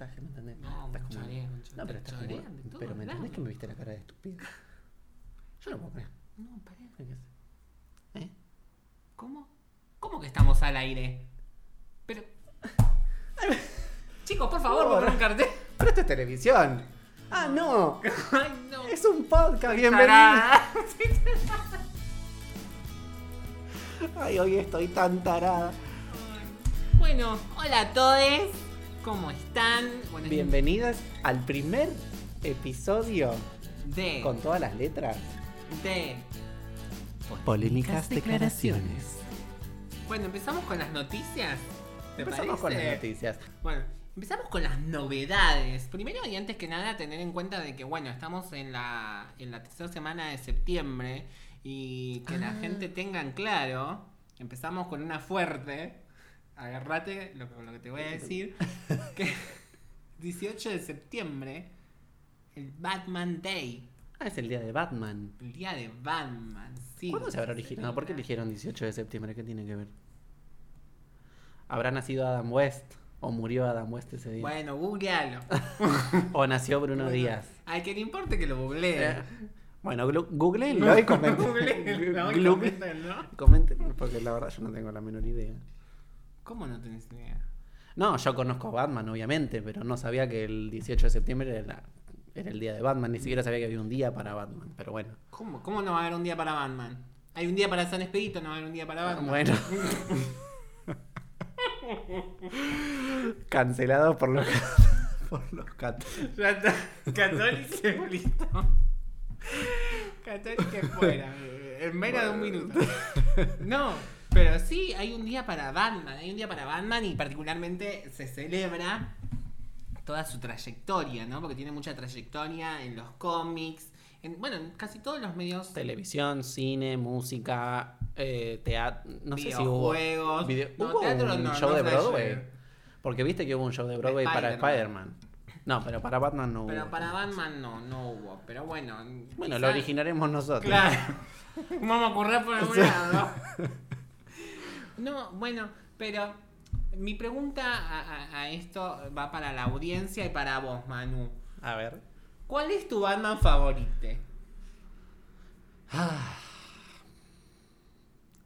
montaje, ¿me entendés? No, Estás como- chorean, chorean, No, pero estás como- chorean de todos Pero ¿me entendés que me viste la cara de estúpido? Yo no puedo creer. No, pará. ¿Qué es? ¿Eh? ¿Cómo? ¿Cómo que estamos al aire? Pero. Chicos, por favor, Por- pongan un cartel. Pero esto es televisión. Ah, no. Ay, no. Es un podcast. Bienvenido. Tarada. Ay, hoy estoy tan tarada. Bueno, hola a todos. ¿Cómo están? Bienvenidas al primer episodio de, con todas las letras. de. Polémicas declaraciones. Bueno, empezamos con las noticias. ¿Te Empezamos con las noticias. Bueno, empezamos con las novedades. Primero y antes que nada, tener en cuenta de que, bueno, estamos en la, en la tercera semana de septiembre y que la Ah. gente tenga en claro, empezamos con una fuerte. Agarrate lo, que- lo que te voy a decir. que 18 de septiembre, el Batman Day, Ah, es el día de Batman. el día de Batman. Sí, ¿Cuándo se habrá originado? ¿Por qué eligieron 18 de septiembre? ¿Qué tiene que ver? ¿Habrá nacido Adam West? ¿O murió Adam West ese día? Bueno, googlealo. ¿O nació Bruno Díaz? Al que le importe que lo googlee. Eh, Bueno, googleenlo y comenten. Googleenlo coméntenlo. comenten, porque la verdad yo no tengo la menor idea. ¿Cómo no tenés idea? No, yo conozco a Batman, obviamente, pero no sabía que el 18 de septiembre era, era el día de Batman, ni siquiera sabía que había un día para Batman, pero bueno. ¿Cómo? ¿Cómo no va a haber un día para Batman? Hay un día para San Expedito, no va a haber un día para Batman. Bueno. Cancelado por los, por los católicos. Ya está. Católico listo. Católico fuera. En menos de un minuto. No, pero sí, hay un día para Batman. Hay un día para Batman y particularmente se celebra toda su trayectoria, ¿no? Porque tiene mucha trayectoria en los cómics. En, bueno, en casi todos los medios. Televisión, cine, música, eh, teatro. No sé si hubo. videojuegos. video- No, ¿Hubo teatro un no, show no de Broadway. Porque viste que hubo un show de Broadway para Spider-Man. No, pero para Batman no hubo. Pero para Batman no, no hubo. Pero bueno. Bueno, lo originaremos nosotros. Claro. Vamos a correr por algún lado. No, bueno, pero mi pregunta a, a- a esto va para la audiencia y para vos, Manu. A ver. ¿Cuál es tu Batman favorito? Ah.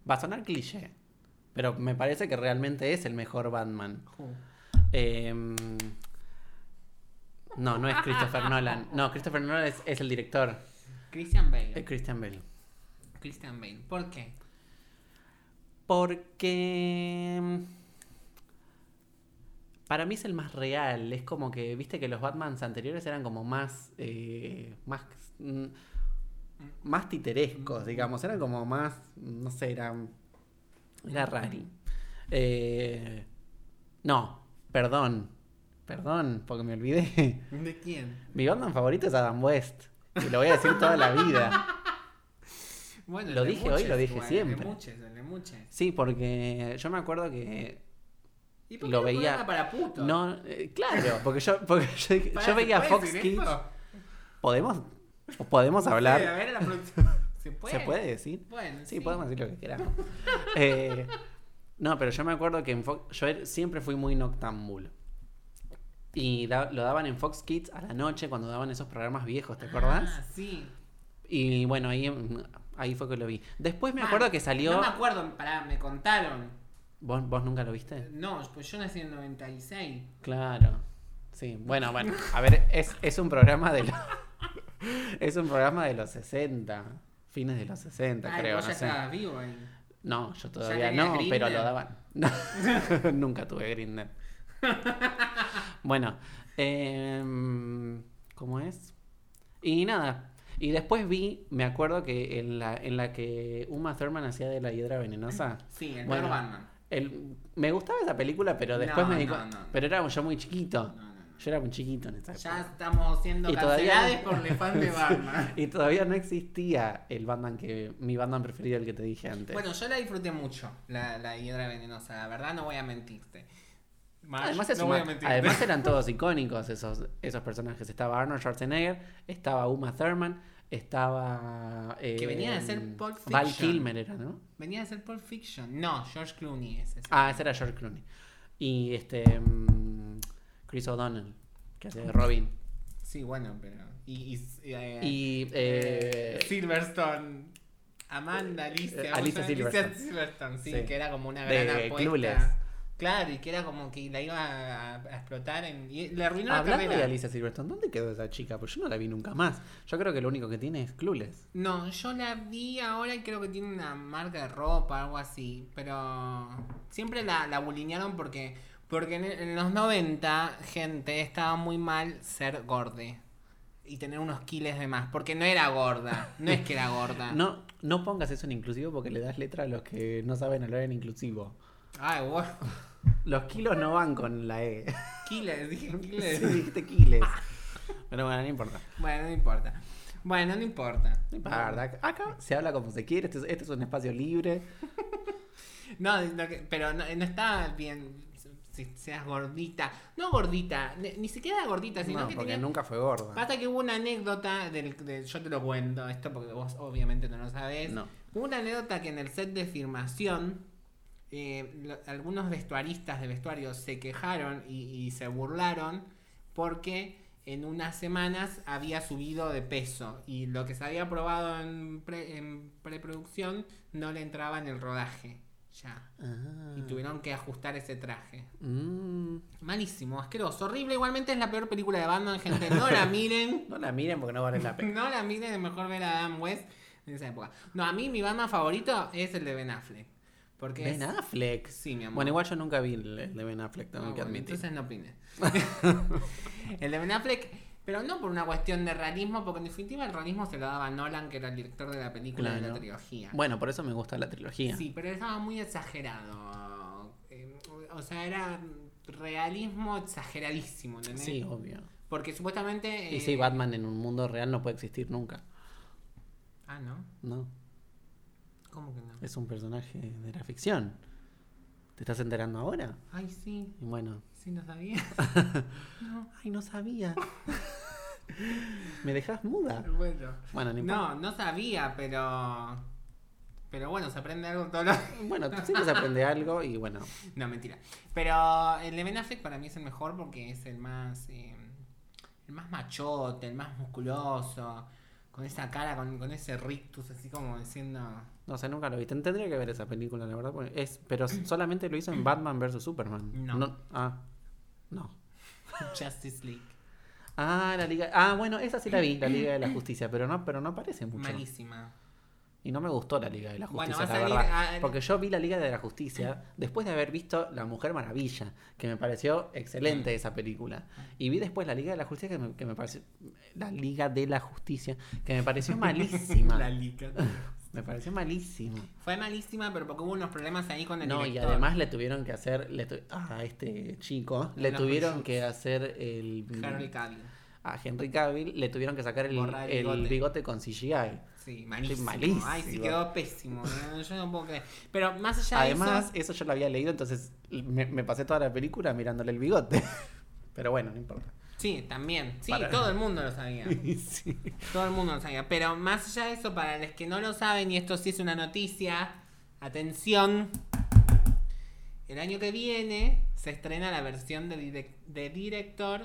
Va a sonar cliché. Pero me parece que realmente es el mejor Batman. Em, no, no es Christopher Nolan. No, Christopher Nolan es, es el director. Christian Bale. Es Christian Bale. Christian Bale. ¿Por qué? Porque. em, Para mí es el más real. Es como que, viste que los Batmans anteriores eran como más. eh, más. mm, más titerescos, digamos. Eran como más. No sé, eran. Era rari. Eh, no, perdón. Perdón, porque me olvidé. ¿De quién? Mi Batman favorito es Adam West. Y lo voy a decir toda la vida. Bueno, Lo dije hoy, lo dije igual, siempre. Muches. Sí, porque yo me acuerdo que ¿Y por Lo qué un veía- programa para putos? No, eh, claro, porque yo, porque yo, yo ¿se veía Fox Kids. ¿Podemos? ¿O ¿Podemos Sí, a hablar? ver, la producción. ¿Se puede? ¿Se puede decir? Bueno, Sí, podemos decir lo que queramos. Eh, no, pero yo me acuerdo que en Fox, yo er- siempre fui muy noctámbulo. Y da- lo daban en Fox Kids a la noche cuando daban esos programas viejos, ¿te acordás? Ah, sí. Y bueno, ahí, ahí fue que lo vi. Después me acuerdo que salió... No me acuerdo, pará, me contaron. ¿Vos, ¿Vos nunca lo viste? No, pues yo nací en 96. Claro. Sí, bueno, bueno. A ver, es, es un programa de los... es un programa de los 60. Fines de los 60, Ay, creo, vos no ya sé. estabas vivo ahí. No, yo todavía no, Grindr? pero lo daban. No, nunca tuve Grindr. bueno, em, ¿cómo es? Y nada. Y después vi, me acuerdo que en la, en la que Uma Thurman hacía de la hiedra venenosa. Sí, el Bueno, Batman. el- me gustaba esa película, pero después No, me di no. Pero era yo muy chiquito. Yo era muy chiquito en esa Ya época. estamos siendo Y todavía- por el fan de Batman. Y todavía no existía el Batman que. mi Batman preferido, el que te dije antes. Bueno, yo la disfruté mucho, la, la hiedra venenosa. La verdad, no voy a mentirte. Además, es no una- además eran todos icónicos esos, esos personajes. Estaba Arnold Schwarzenegger, estaba Uma Thurman, estaba. eh, Que venía de ser Pulp Val Fiction. Kilmer era, ¿no? Venía a ser Pulp Fiction. No, George Clooney es ese. Ah, ese era George Clooney. Y este. mm, Chris O'Donnell. que hace de Robin. Sí, bueno, pero. Y. y, eh, Y. eh, Silverstone. Amanda, Alicia. Eh, ¿cómo Alicia se llama? Silverstone. Silverstone, sí, Sí. que era como una De gran apuesta. Clueless. Claro, y que era como que la iba a, a explotar en. Y le arruinó la hablando de carrera. Alicia Silverstone, ¿dónde quedó esa chica? Pues yo no la vi nunca más. Yo creo que lo único que tiene es Clueless. No, yo la vi ahora y creo que tiene una marca de ropa, algo así. Pero siempre la, la bulinearon porque, porque en, en los 90, gente, estaba muy mal ser gorde. Y tener unos kiles de más. Porque no era gorda. No es que era gorda. No, no pongas eso en inclusivo porque le das letra a los que no saben hablar en inclusivo. Ay, bueno. Los kilos no van con la E. Kiles, dije kiles. Sí, dijiste kiles. Pero bueno, no importa. Bueno, no importa. Bueno, no importa. No importa. Acá se habla como se quiere. Este es, este es un espacio libre. No, pero no, no está bien si seas gordita. No gordita, ni, ni siquiera gordita, sino No, que porque tenía... nunca fue gorda. Pasa que hubo una anécdota, del, de- yo te lo cuento, esto porque vos obviamente no lo sabés. No. Hubo una anécdota que en el set de filmación, eh, lo- algunos vestuaristas de vestuario se quejaron y, y se burlaron porque en unas semanas había subido de peso y lo que se había probado en, pre- en preproducción no le entraba en el rodaje ya. Ah. Y tuvieron que ajustar ese traje. Mm. Malísimo, asqueroso, horrible. Igualmente es la peor película de Batman, gente. No la miren. No la miren porque no vale la pena. No la miren, es mejor ver a Adam West en esa época. No, a mí mi Batman favorito es el de Ben Affleck. Porque Ben es... Affleck. Sí, mi amor. Bueno, igual yo nunca vi el el de Ben Affleck, tengo que bueno, admitir. entonces no opines. el de Ben Affleck, pero no por una cuestión de realismo, porque en definitiva el realismo se lo daba Nolan, que era el director de la película de la trilogía. Bueno, por eso me gusta la trilogía. Sí, pero estaba muy exagerado. Eh, O sea, era realismo exageradísimo, ¿entendés? Sí, obvio. Porque supuestamente... Y eh, sí, Batman en un mundo real no puede existir nunca. Ah, ¿no? No, ¿Cómo que no? es un personaje de la ficción. ¿Te estás enterando ahora? Ay, sí, Y bueno, sí, no sabía. no. ay, no sabía. ¿Me dejas muda? Bueno. Bueno, no importa. No, no sabía, pero... Pero bueno, se aprende algo todo lo... Bueno, siempre se aprende algo y bueno, No, mentira. Pero el de Ben Affleck para mí es el mejor porque es el más... eh, el más machote, el más musculoso. Con esa cara, con, con ese rictus así como diciendo... no sé, nunca lo vi. Ten- Tendría que ver esa película, la verdad. porque Es, pero solamente lo hizo en Batman vs Superman. No. Ah, no. Justice League. Ah, la Liga. Ah, bueno, esa sí la vi, la Liga de la Justicia, pero no, pero no aparece mucho. Malísima. Y no me gustó la Liga de la Bueno, Justicia, a la salir, verdad. ah, Porque yo vi la Liga de la Justicia después de haber visto La Mujer Maravilla, que me pareció excelente Mm. esa película. Y vi después la Liga de la Justicia, que me, que me pareció. La Liga de la Justicia, que me pareció malísima. La liga. Me pareció malísima. Fue malísima, pero porque hubo unos problemas ahí con el No, y además le tuvieron que hacer. Le tu- a este chico le Los tuvieron que hacer el. Henry Cavill. A Henry Cavill le tuvieron que sacar el, el el bigote. bigote con CGI. Sí, malísimo. malísimo. Ay, sí, quedó pésimo. Yo no puedo creer. Pero más allá Además, de eso... eso yo lo había leído, entonces me, me pasé toda la película mirándole el bigote. Pero bueno, no importa. Sí, también. Sí, Para- todo el mundo lo sabía. Sí. Todo el mundo lo sabía. Pero más allá de eso, para los que no lo saben, y esto sí es una noticia, atención. El año que viene se estrena la versión de, de director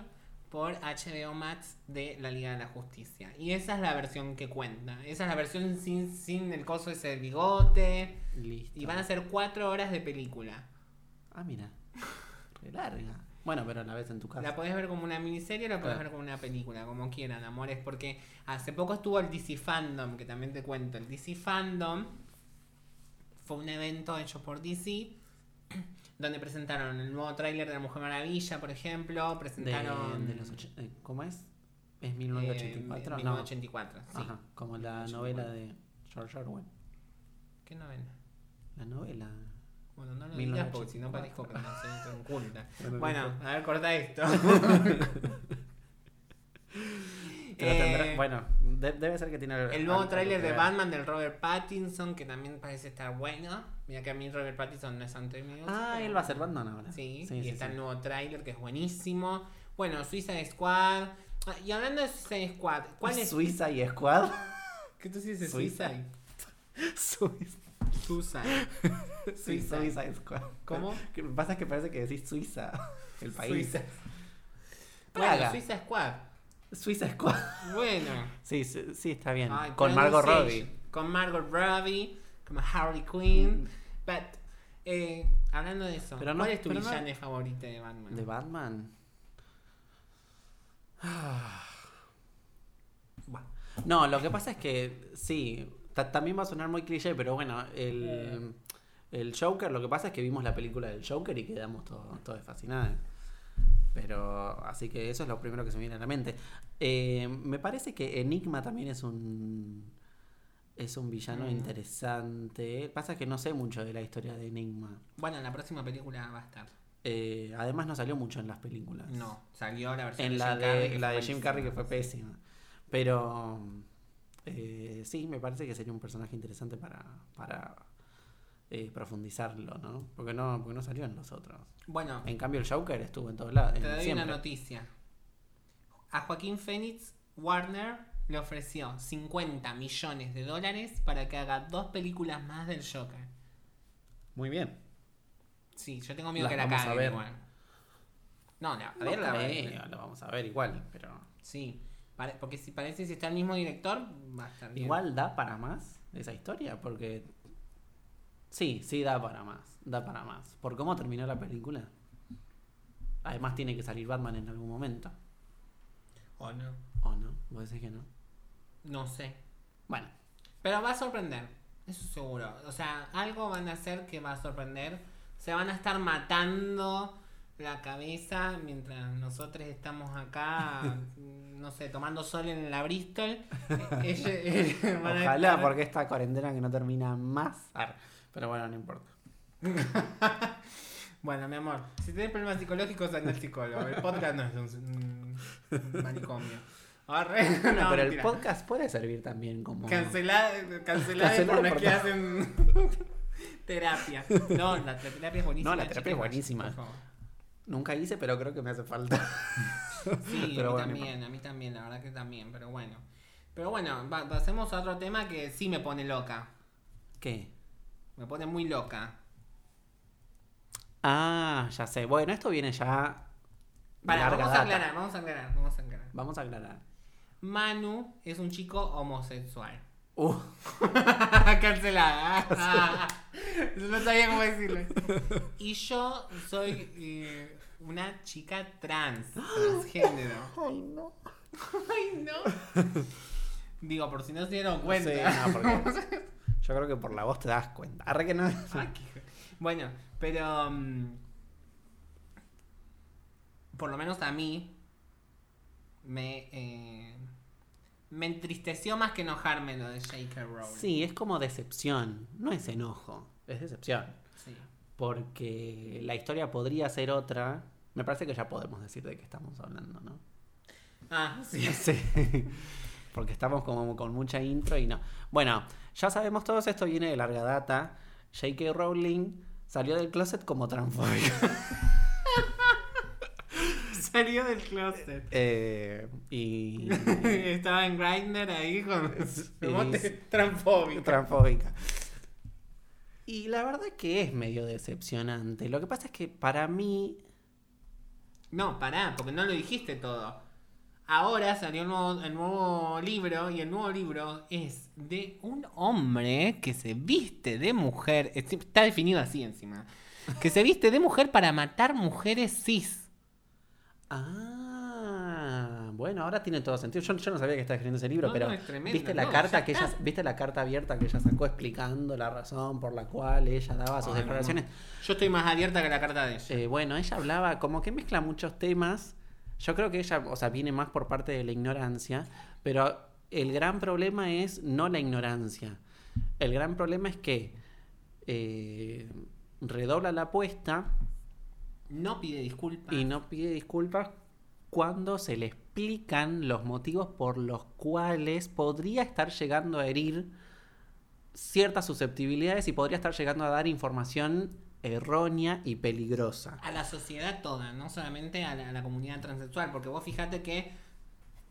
por HBO Max de la Liga de la Justicia. Y esa es la versión que cuenta. Esa es la versión sin, sin el coso ese del bigote. Listo. Y van a ser cuatro horas de película. Ah, mira. Qué larga. Bueno, pero la ves en tu casa. La podés ver como una miniserie o la podés Claro. ver como una película, como quieran, amores, porque hace poco estuvo el DC Fandom, que también te cuento. El DC Fandom fue un evento hecho por DC, donde presentaron el nuevo tráiler de la Mujer Maravilla, por ejemplo, De, presentaron... de los och- eh, ¿Cómo es? ¿Es eh, 1984? no. 1984, sí. Ajá, como la 1984. novela de George Orwell. ¿Qué novela? La novela. Bueno, no lo digas porque si no 1984. parezco que no soy tan culta. Bueno, Bueno, a ver, corta esto. Pero tendrá- Eh, bueno, de- debe ser que tiene El nuevo tráiler de. Batman del Robert Pattinson, que también parece estar bueno. Mira que a mí Robert Pattinson no es Anthony Hopkins, Ah, pero- él va a ser Batman ahora. Sí, sí, y sí, está sí. el nuevo tráiler que es buenísimo. Bueno, Suicide Squad. Ah, y hablando de Suicide Squad, ¿cuál es? Suiza y Squad? ¿Qué tú dices? Suiza. Suiza. Suicide. Sí, Suiza. Suiza Squad. ¿Cómo? Lo que pasa es que parece que decís Suiza, el país. Suiza. Bueno. Suiza Squad. Suiza Squad. Bueno. Sí, sí, sí, está bien. Con Margot. Robbie. Con Margot Robbie, como Harley Quinn. But, eh, hablando de eso, Pero no- ¿cuál es tu pero no- villano favorito de Batman? ¿De Batman? Ah. No, lo que pasa es que sí, también va a sonar muy cliché, pero bueno, el, el Joker, lo que pasa es que vimos la película del Joker y quedamos todos, todos fascinados. Pero así que eso es lo primero que se me viene a la mente. Eh, me parece que Enigma también es un es un villano Mm. interesante. Pasa que no sé mucho de la historia de Enigma. bueno, en la próxima película va a estar. Eh, además no salió mucho en las películas. No, salió la versión En de la Jim Carrey. de, la de Jim Carrey que fue pésima. Pero eh, sí, me parece que sería un personaje interesante para, para eh, profundizarlo, ¿no? Porque no, porque no salió en los otros. Bueno, En cambio el Joker estuvo en todos lados. te doy siempre. una noticia. A Joaquín Phoenix, Warner le ofreció 50 millones de dólares para que haga dos películas más del Joker. Muy bien. Sí, yo tengo miedo Las que la vamos a caguen ver. igual. No, la, a No ver, la creo, vamos a ver igual, pero Sí, porque si parece si está el mismo director, va a estar bien. igual da para más esa historia, porque sí, sí da para más, da para más. Por cómo terminó la película. Además tiene que salir Batman en algún momento. ¿O no? ¿O no? ¿Vos decís que no? No sé. Bueno, Pero va a sorprender, eso seguro. O sea, algo van a hacer que va a sorprender. Se van a estar matando la cabeza mientras nosotros estamos acá, no sé, tomando sol en la Bristol. Ellos- ellos van a Ojalá, estar- porque esta cuarentena que no termina más. Pero bueno, no importa. Bueno, mi amor, si tienes problemas psicológicos, anda al psicólogo. El podcast no es un, un manicomio. Arre, no, pero el podcast puede servir también como. Cancelada, cancelada por por que hacen terapia. No, la, terapia es buenísima. No, la terapia es buenísima. Nunca hice, pero creo que me hace falta. Sí, Pero a mí bueno, también, a mí también, la verdad que también, pero bueno. Pero bueno, pasemos a otro tema que sí me pone loca. ¿Qué? Me pone muy loca. Ah, ya sé. Bueno, esto viene ya. Para, vamos a aclarar, vamos a aclarar, vamos a aclarar. Vamos a aclarar. Manu es un chico homosexual. Uh, Cancelada. no sabía cómo decirlo. Y yo soy eh, una chica trans, transgénero. Ay, no. Ay, no. Digo, por si no se dieron cuenta. Sí, no, porque yo creo que por la voz te das cuenta. Arre que no. Ay, qué- Bueno, pero. mm, por lo menos a mí. Me. eh, me entristeció más que enojarme lo de J.K. Rowling. Sí, es como decepción. No es enojo, es decepción. Porque la historia podría ser otra. Me parece que ya podemos decir de qué estamos hablando, ¿no? Ah, sí. Sí. Porque estamos como con mucha intro y no. Bueno, ya sabemos todos, esto viene de larga data. J.K. Rowling salió del closet como transfóbica. Salió del closet. Eh, y. Estaba en Grindr ahí con y- mote transfóbico. transfóbica. Y la verdad que es medio decepcionante. Lo que pasa es que para mí. No, pará, porque no lo dijiste todo. Ahora salió el nuevo, el nuevo libro y el nuevo libro es de un hombre que se viste de mujer. es- Está definido así encima. Que se viste de mujer para matar mujeres cis. Ah, bueno, ahora tiene todo sentido. Yo, yo no sabía que estaba escribiendo ese libro, No, pero no, es tremendo, viste la no, carta que ella, viste la carta abierta que ella sacó explicando la razón por la cual ella daba sus Ay, declaraciones. Yo estoy más abierta que la carta de ella. Eh, bueno, ella hablaba como que mezcla muchos temas. Yo creo que ella, o sea, viene más por parte de la ignorancia, pero el gran problema es no la ignorancia. El gran problema es que eh, redobla la apuesta No pide disculpas. y no pide disculpas cuando se le explican los motivos por los cuales podría estar llegando a herir ciertas susceptibilidades y podría estar llegando a dar información errónea y peligrosa. a la sociedad toda, no solamente a la, a la comunidad transexual, porque vos fijate que,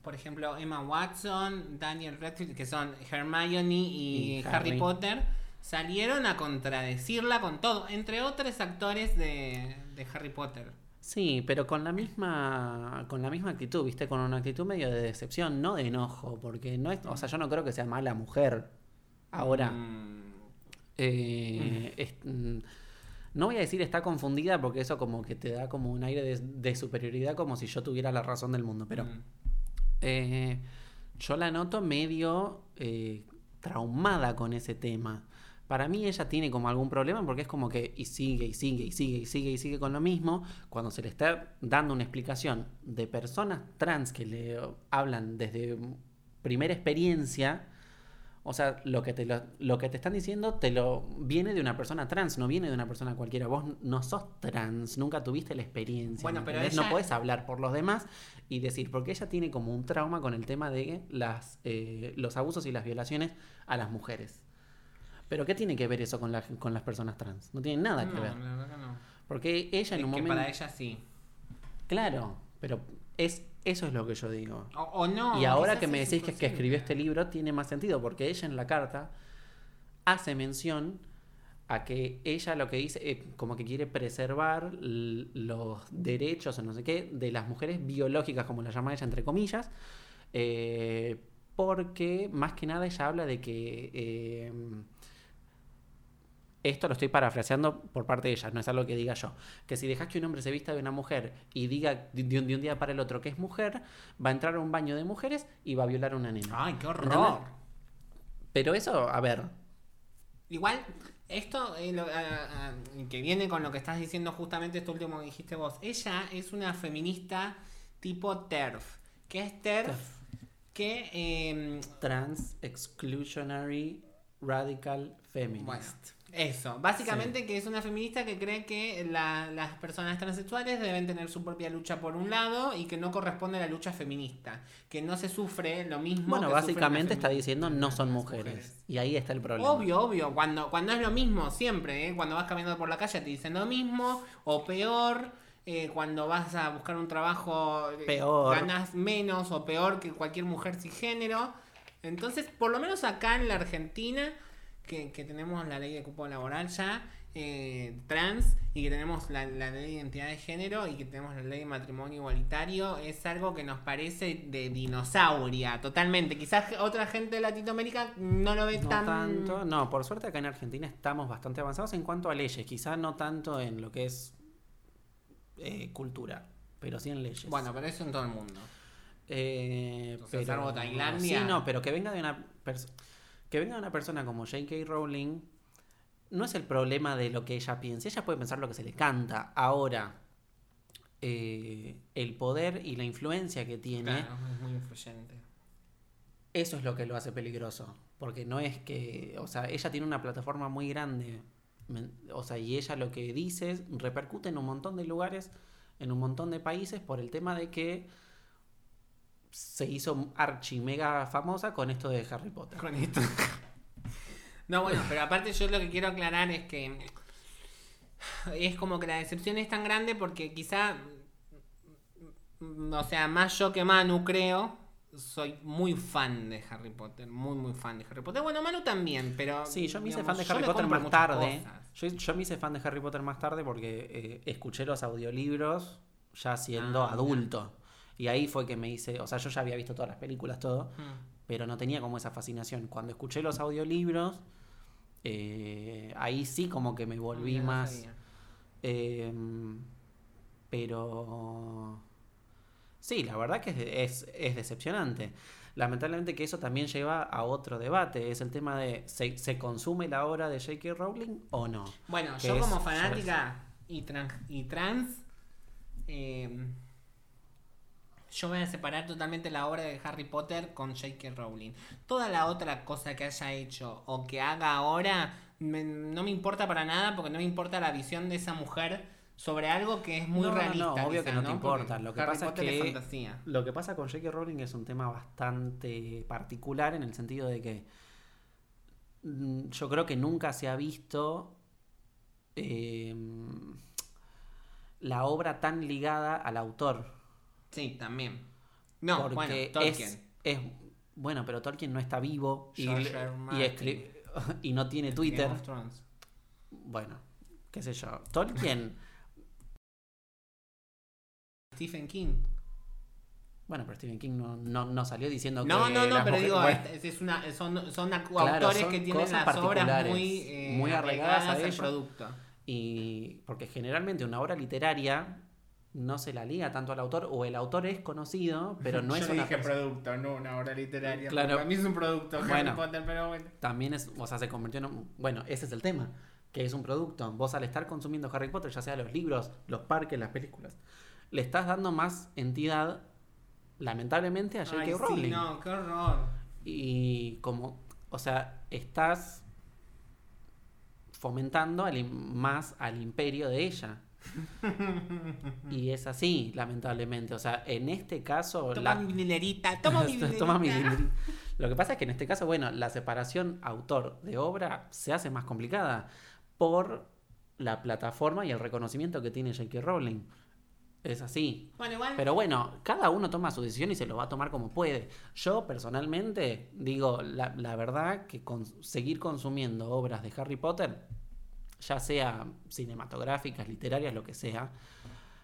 por ejemplo, Emma Watson, Daniel Radcliffe, que son Hermione y, Y Harry. Harry. Potter, salieron a contradecirla con todo, entre otros actores de, de Harry Potter. Sí, pero con la misma con la misma actitud, ¿viste? Con una actitud medio de decepción, no de enojo, porque no es, o sea, yo no creo que sea mala mujer. Ahora, Mm, eh, es- mm, no voy a decir está confundida porque eso como que te da como un aire de, de superioridad como si yo tuviera la razón del mundo, pero mm. eh, yo la noto medio eh, traumada con ese tema. Para mí ella tiene como algún problema porque es como que y sigue y sigue y sigue y sigue y sigue con lo mismo cuando se le está dando una explicación de personas trans que le hablan desde primera experiencia. O sea, lo que, te lo, lo que te están diciendo te lo viene de una persona trans, no viene de una persona cualquiera. Vos no sos trans, nunca tuviste la experiencia. Bueno, ¿me pero ella- No puedes hablar por los demás y decir, porque ella tiene como un trauma con el tema de las, eh, los abusos y las violaciones a las mujeres. Pero ¿qué tiene que ver eso con, la- con las personas trans? No tiene nada que ver. la verdad que no. Porque ella en Es un que momento... para ella sí. Claro, pero es, eso es lo que yo digo. O, o no. y ahora que me decís que, que escribió este libro, tiene más sentido, porque ella en la carta hace mención a que ella lo que dice, eh, como que quiere preservar los derechos o no sé qué de las mujeres biológicas, como la llama ella, entre comillas, eh, porque más que nada ella habla de que... eh, esto lo estoy parafraseando por parte de ella, no es algo que diga yo. Que si dejas que un hombre se vista de una mujer y diga de un, de un día para el otro que es mujer, va a entrar a un baño de mujeres y va a violar a una nena. Ay, qué horror. ¿Entendés? Pero eso, a ver, Igual, esto eh, lo- que viene con lo que estás diciendo justamente esto último que dijiste vos. Ella es una feminista tipo TERF. ¿Qué es TERF? TERF. Que, eh, Trans Exclusionary Radical Feminist. bueno, eso. Básicamente que es una feminista que cree que la- las personas transexuales deben tener su propia lucha por un lado y que no corresponde a la lucha feminista. Que no se sufre lo mismo. Bueno, que básicamente está diciendo no son mujeres. Y ahí está el problema. Obvio, obvio. Cuando, cuando es lo mismo, siempre, ¿eh? Cuando vas caminando por la calle te dicen lo mismo o peor. eh, cuando vas a buscar un trabajo, eh, Peor. ganas menos o peor que cualquier mujer cisgénero. Entonces, por lo menos acá en la Argentina, que, que tenemos la ley de cupo laboral ya, eh, trans, y que tenemos la, la ley de identidad de género y que tenemos la ley de matrimonio igualitario, es algo que nos parece de dinosauria, totalmente. Quizás otra gente de Latinoamérica no lo ve No tan... tanto, no, por suerte acá en Argentina estamos bastante avanzados en cuanto a leyes, quizá no tanto en lo que es eh, cultura, pero sí en leyes. Bueno, pero eso en todo el mundo. Eh, O sea, salvo Tailandia. Sí, no, pero que venga de una pers- que venga una persona como J.K. Rowling no es el problema de lo que ella piense. Ella puede pensar lo que se le canta. Ahora, eh, el poder y la influencia que tiene, Claro, es muy influyente. eso es lo que lo hace peligroso. Porque no es que, o sea, ella tiene una plataforma muy grande. O sea, y ella lo que dice repercute en un montón de lugares, en un montón de países, por el tema de que se hizo archi mega famosa con esto de Harry Potter. Con esto. No, bueno, pero aparte yo lo que quiero aclarar es que es como que la decepción es tan grande porque quizá, o sea, más yo que Manu creo, soy muy fan de Harry Potter, muy muy fan de Harry Potter. Bueno, Manu también, pero... Sí, yo me hice digamos, fan de Harry Potter más tarde. Yo, yo me hice fan de Harry Potter más tarde porque eh, escuché los audiolibros ya siendo Ah, adulto. Y ahí fue que me hice, o sea, yo ya había visto todas las películas, todo, Mm. pero no tenía como esa fascinación. Cuando escuché los audiolibros, eh, ahí sí como que me volví Mira, no más... eh, pero... Sí, la verdad que es, es, es decepcionante. Lamentablemente que eso también lleva a otro debate. Es el tema de, ¿se, se consume la obra de J.K. Rowling o no? Bueno, que yo es- como fanática y trans, y trans eh, yo voy a separar totalmente la obra de Harry Potter con J.K. Rowling. Toda la otra cosa que haya hecho o que haga ahora me- no me importa para nada porque no me importa la visión de esa mujer sobre algo que es muy No, no, no, realista. obvio quizá, que no te importa. Porque Lo que Harry pasa es que- fantasía. Lo que pasa con J.K. Rowling es un tema bastante particular en el sentido de que mm, yo creo que nunca se ha visto eh, la obra tan ligada al autor. Sí, también. No, porque bueno, es, Tolkien. es- bueno, pero Tolkien no está vivo y, y, y no tiene Twitter. Bueno, qué sé yo. Tolkien Stephen King. Bueno, pero Stephen King no, no, no salió diciendo No, que. no, no, las pero mujeres- digo, bueno, es, es una, son, son Claro, autores son que tienen las obras muy, eh, muy arraigadas a al producto. Y porque generalmente una obra literaria no se la liga tanto al autor, o el autor es conocido, pero no Yo es una dije persona- producto, no una obra literaria. Claro. Para mí es un producto Harry Bueno. Potter, pero bueno. También es, o sea, se convirtió en un- Bueno, ese es el tema, que es un producto. Vos al estar consumiendo Harry Potter, ya sea los libros, los parques, las películas, le estás dando más entidad, lamentablemente, a J.K. Sí, Rowling. no, qué horror. Y como, o sea, estás fomentando al más al imperio de ella. y es así, lamentablemente. O sea, en este caso... Toma la- mi dinerita, toma mi dinerita. Toma mi dinerito. Lo que pasa es que en este caso, bueno, la separación autor de obra se hace más complicada por la plataforma y el reconocimiento que tiene J.K. Rowling. Es así. Bueno, igual. Pero bueno, cada uno toma su decisión y se lo va a tomar como puede. Yo personalmente digo, la, la verdad que con, seguir consumiendo obras de Harry Potter, ya sea cinematográficas, literarias, lo que sea,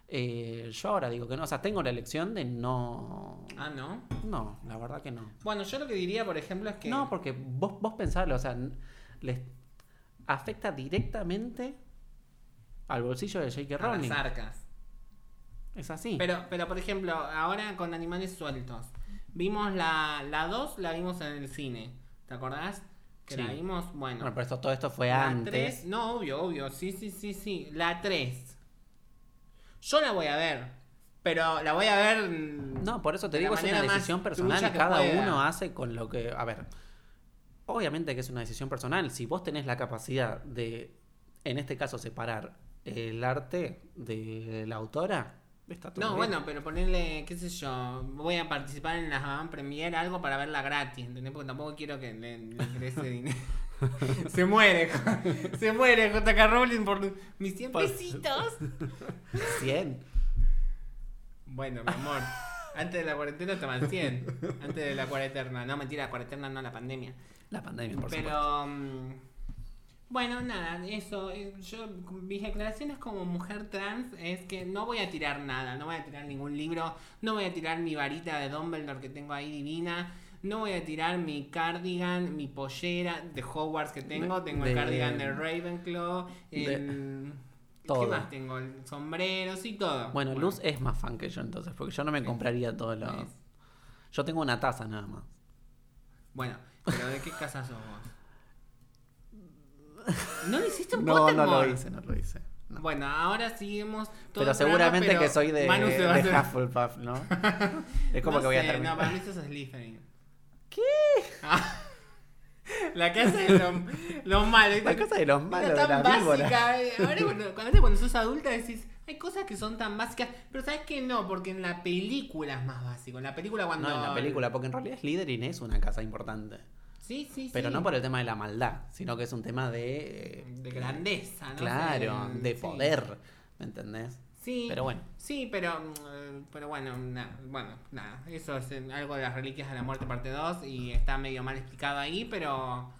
eh, yo ahora digo que no. O sea, tengo la elección de no... Ah, ¿no? No, la verdad que no. Bueno, yo lo que diría, por ejemplo, es que. No, porque vos, vos pensalo, o sea, les afecta directamente al bolsillo de J.K. a las Rowling. arcas. Es así. Pero, pero por ejemplo, ahora con animales sueltos. Vimos la, la 2, la vimos en el cine. ¿Te acordás? Que la Sí. vimos, bueno. bueno, pero esto, todo esto fue la antes. 3, no, obvio, obvio. Sí, sí, sí, sí. La 3. Yo la voy a ver. Pero la voy a ver. No, por eso te digo, es una decisión personal. Cada pueda. uno hace con lo que. A ver, obviamente que es una decisión personal. Si vos tenés la capacidad de, en este caso, separar el arte de la autora, está todo No, bien. bueno, pero ponerle, qué sé yo, voy a participar en la Avant Premiere, algo para verla gratis, ¿entendés? Porque tampoco quiero que le, le ingrese dinero. se muere, se muere JK Rowling por mis 100 Por- pesitos. 100. Bueno, mi amor, antes de la cuarentena estaban 100. Antes de la cuarentena, no, mentira, la cuarentena no, la pandemia. La pandemia, por supuesto. Pero, bueno, nada, eso. eh, Yo, mis declaraciones como mujer trans es que no voy a tirar nada, no voy a tirar ningún libro, no voy a tirar mi varita de Dumbledore que tengo ahí divina. No voy a tirar mi cardigan, mi pollera de Hogwarts que tengo. De- tengo el cardigan de Ravenclaw. de- el- ¿Qué todo. más tengo? El sombreros y todo. Bueno, Luz es más fan que yo entonces, porque yo no me compraría todos los. Es. Yo tengo una taza nada más. Bueno, pero ¿de qué casa sos vos? ¿No le hiciste un No, no lo hice, no lo hice. no. Bueno, ahora seguimos todo Pero programa, seguramente pero que soy de, Manu se va a de hacer- Hufflepuff, ¿no? es como No que voy a terminar. No, para mí eso es Slytherin. ¿Qué? la casa de los, los malos. La casa de los malos, Era de tan la básica. eh. Ahora cuando, cuando, cuando sos adulta decís, hay cosas que son tan básicas, pero sabes que no, porque en la película es más básico. En la película cuando... No, en la película, porque en realidad Slytherin es una casa importante. Sí, sí, sí. Pero no por el tema de la maldad, sino que es un tema de... eh, De grandeza, ¿no? Claro, de sí. poder, ¿me entendés? Sí. Pero bueno. Sí, pero, mm, pero bueno, na- bueno, nada, eso es algo de las reliquias de la muerte parte 2 y está medio mal explicado ahí, pero...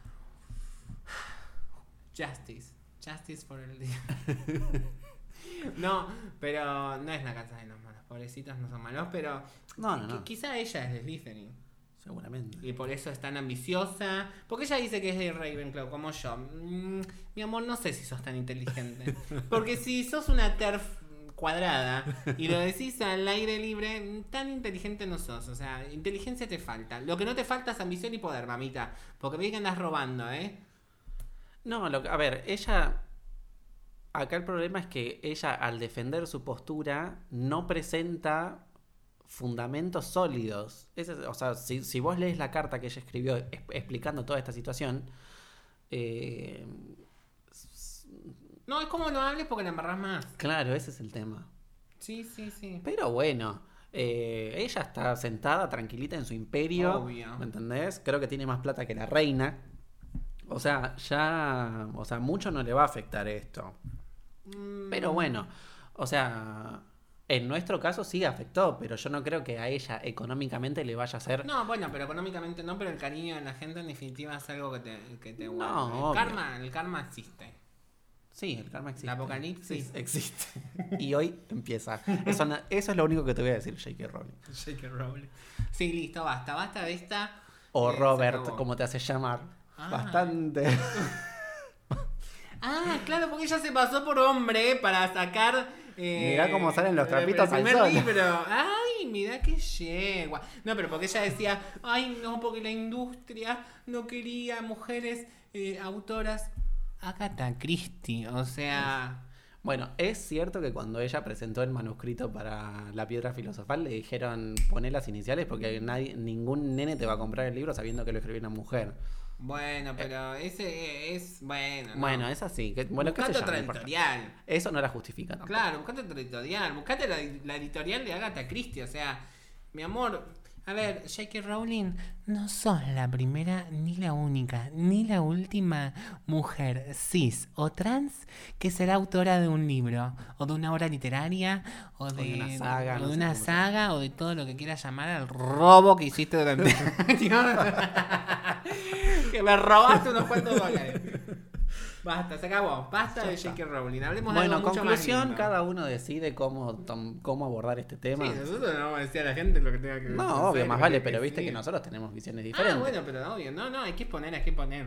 Justice, justice por el día. no, pero no es la casa de los malos, pobrecitos no son malos, pero No, no, quizá ella es de Slytherin seguramente. y por eso es tan ambiciosa, porque ella dice que es de Ravenclaw como yo. Mm, mi amor, no sé si sos tan inteligente, porque si sos una TERF cuadrada y lo decís al aire libre, mm, tan inteligente no sos. O sea, inteligencia te falta. Lo que no te falta es ambición y poder, mamita. Porque me que andas robando, ¿eh? No, lo a ver, ella... Acá el problema es que ella al defender su postura no presenta fundamentos sólidos. Es- o sea, si, si vos lees la carta que ella escribió es- explicando toda esta situación, eh, No, es como no hables porque la embarras más. claro, ese es el tema. Sí, sí, sí. Pero bueno, eh, ella está sentada tranquilita en su imperio. Obvio. ¿Me entendés? Creo que tiene más plata que la reina. O sea, ya. O sea, mucho no le va a afectar esto. Mm, Pero bueno, o sea. En nuestro caso sí afectó, pero yo no creo que a ella económicamente le vaya a hacer. No, bueno, pero económicamente no, pero el cariño de la gente en definitiva es algo que te, que te No, guarda. obvio. el karma, el karma existe. Sí, el karma existe. ¿El apocalipsis? Sí, existe. y hoy empieza. Eso, no- eso es lo único que te voy a decir, J.K. Rowling. J.K. Rowling. Sí, listo, basta, basta de esta. O Eh, Robert, como te hace llamar. Ah. Bastante. Ah, claro, porque ella se pasó por hombre para sacar. Eh, Mirá cómo salen los trapitos el al primer sol. libro. Ay, mirá que yegua. No, pero porque ella decía, ay, no, porque la industria no quería mujeres eh, autoras. Agatha Christie, o sea. Bueno, es cierto que cuando ella presentó el manuscrito para la piedra filosofal le dijeron poner las iniciales porque nadie, ningún nene te va a comprar el libro sabiendo que lo escribió una mujer. Bueno, pero ese es. Bueno, no. Bueno, es así. Que, bueno, qué sé Buscate yo, otra editorial. Eso no la justifica tampoco. Claro, buscate otra editorial. Buscate la, la editorial de Agatha Christie. O sea, mi amor. A ver, J.K. Rowling, no sos la primera, ni la única, ni la última mujer cis o trans que será autora de un libro, o de una obra literaria, o de, de una saga, o de una saga, o de todo lo que quieras llamar al robo que hiciste durante años. Que me robaste unos cuantos dólares. Basta, se acabó. Basta de J.K. Rowling. Hablemos de Bueno, algo mucho más conclusión, lindo. cada uno decide cómo, tom- cómo abordar este tema. Sí, nosotros no vamos a decir a la gente lo que tenga que no, obvio, más vale, pero viste que nosotros tenemos visiones Ah, diferentes. bueno, pero obvio. No, no, hay que poner, hay que poner.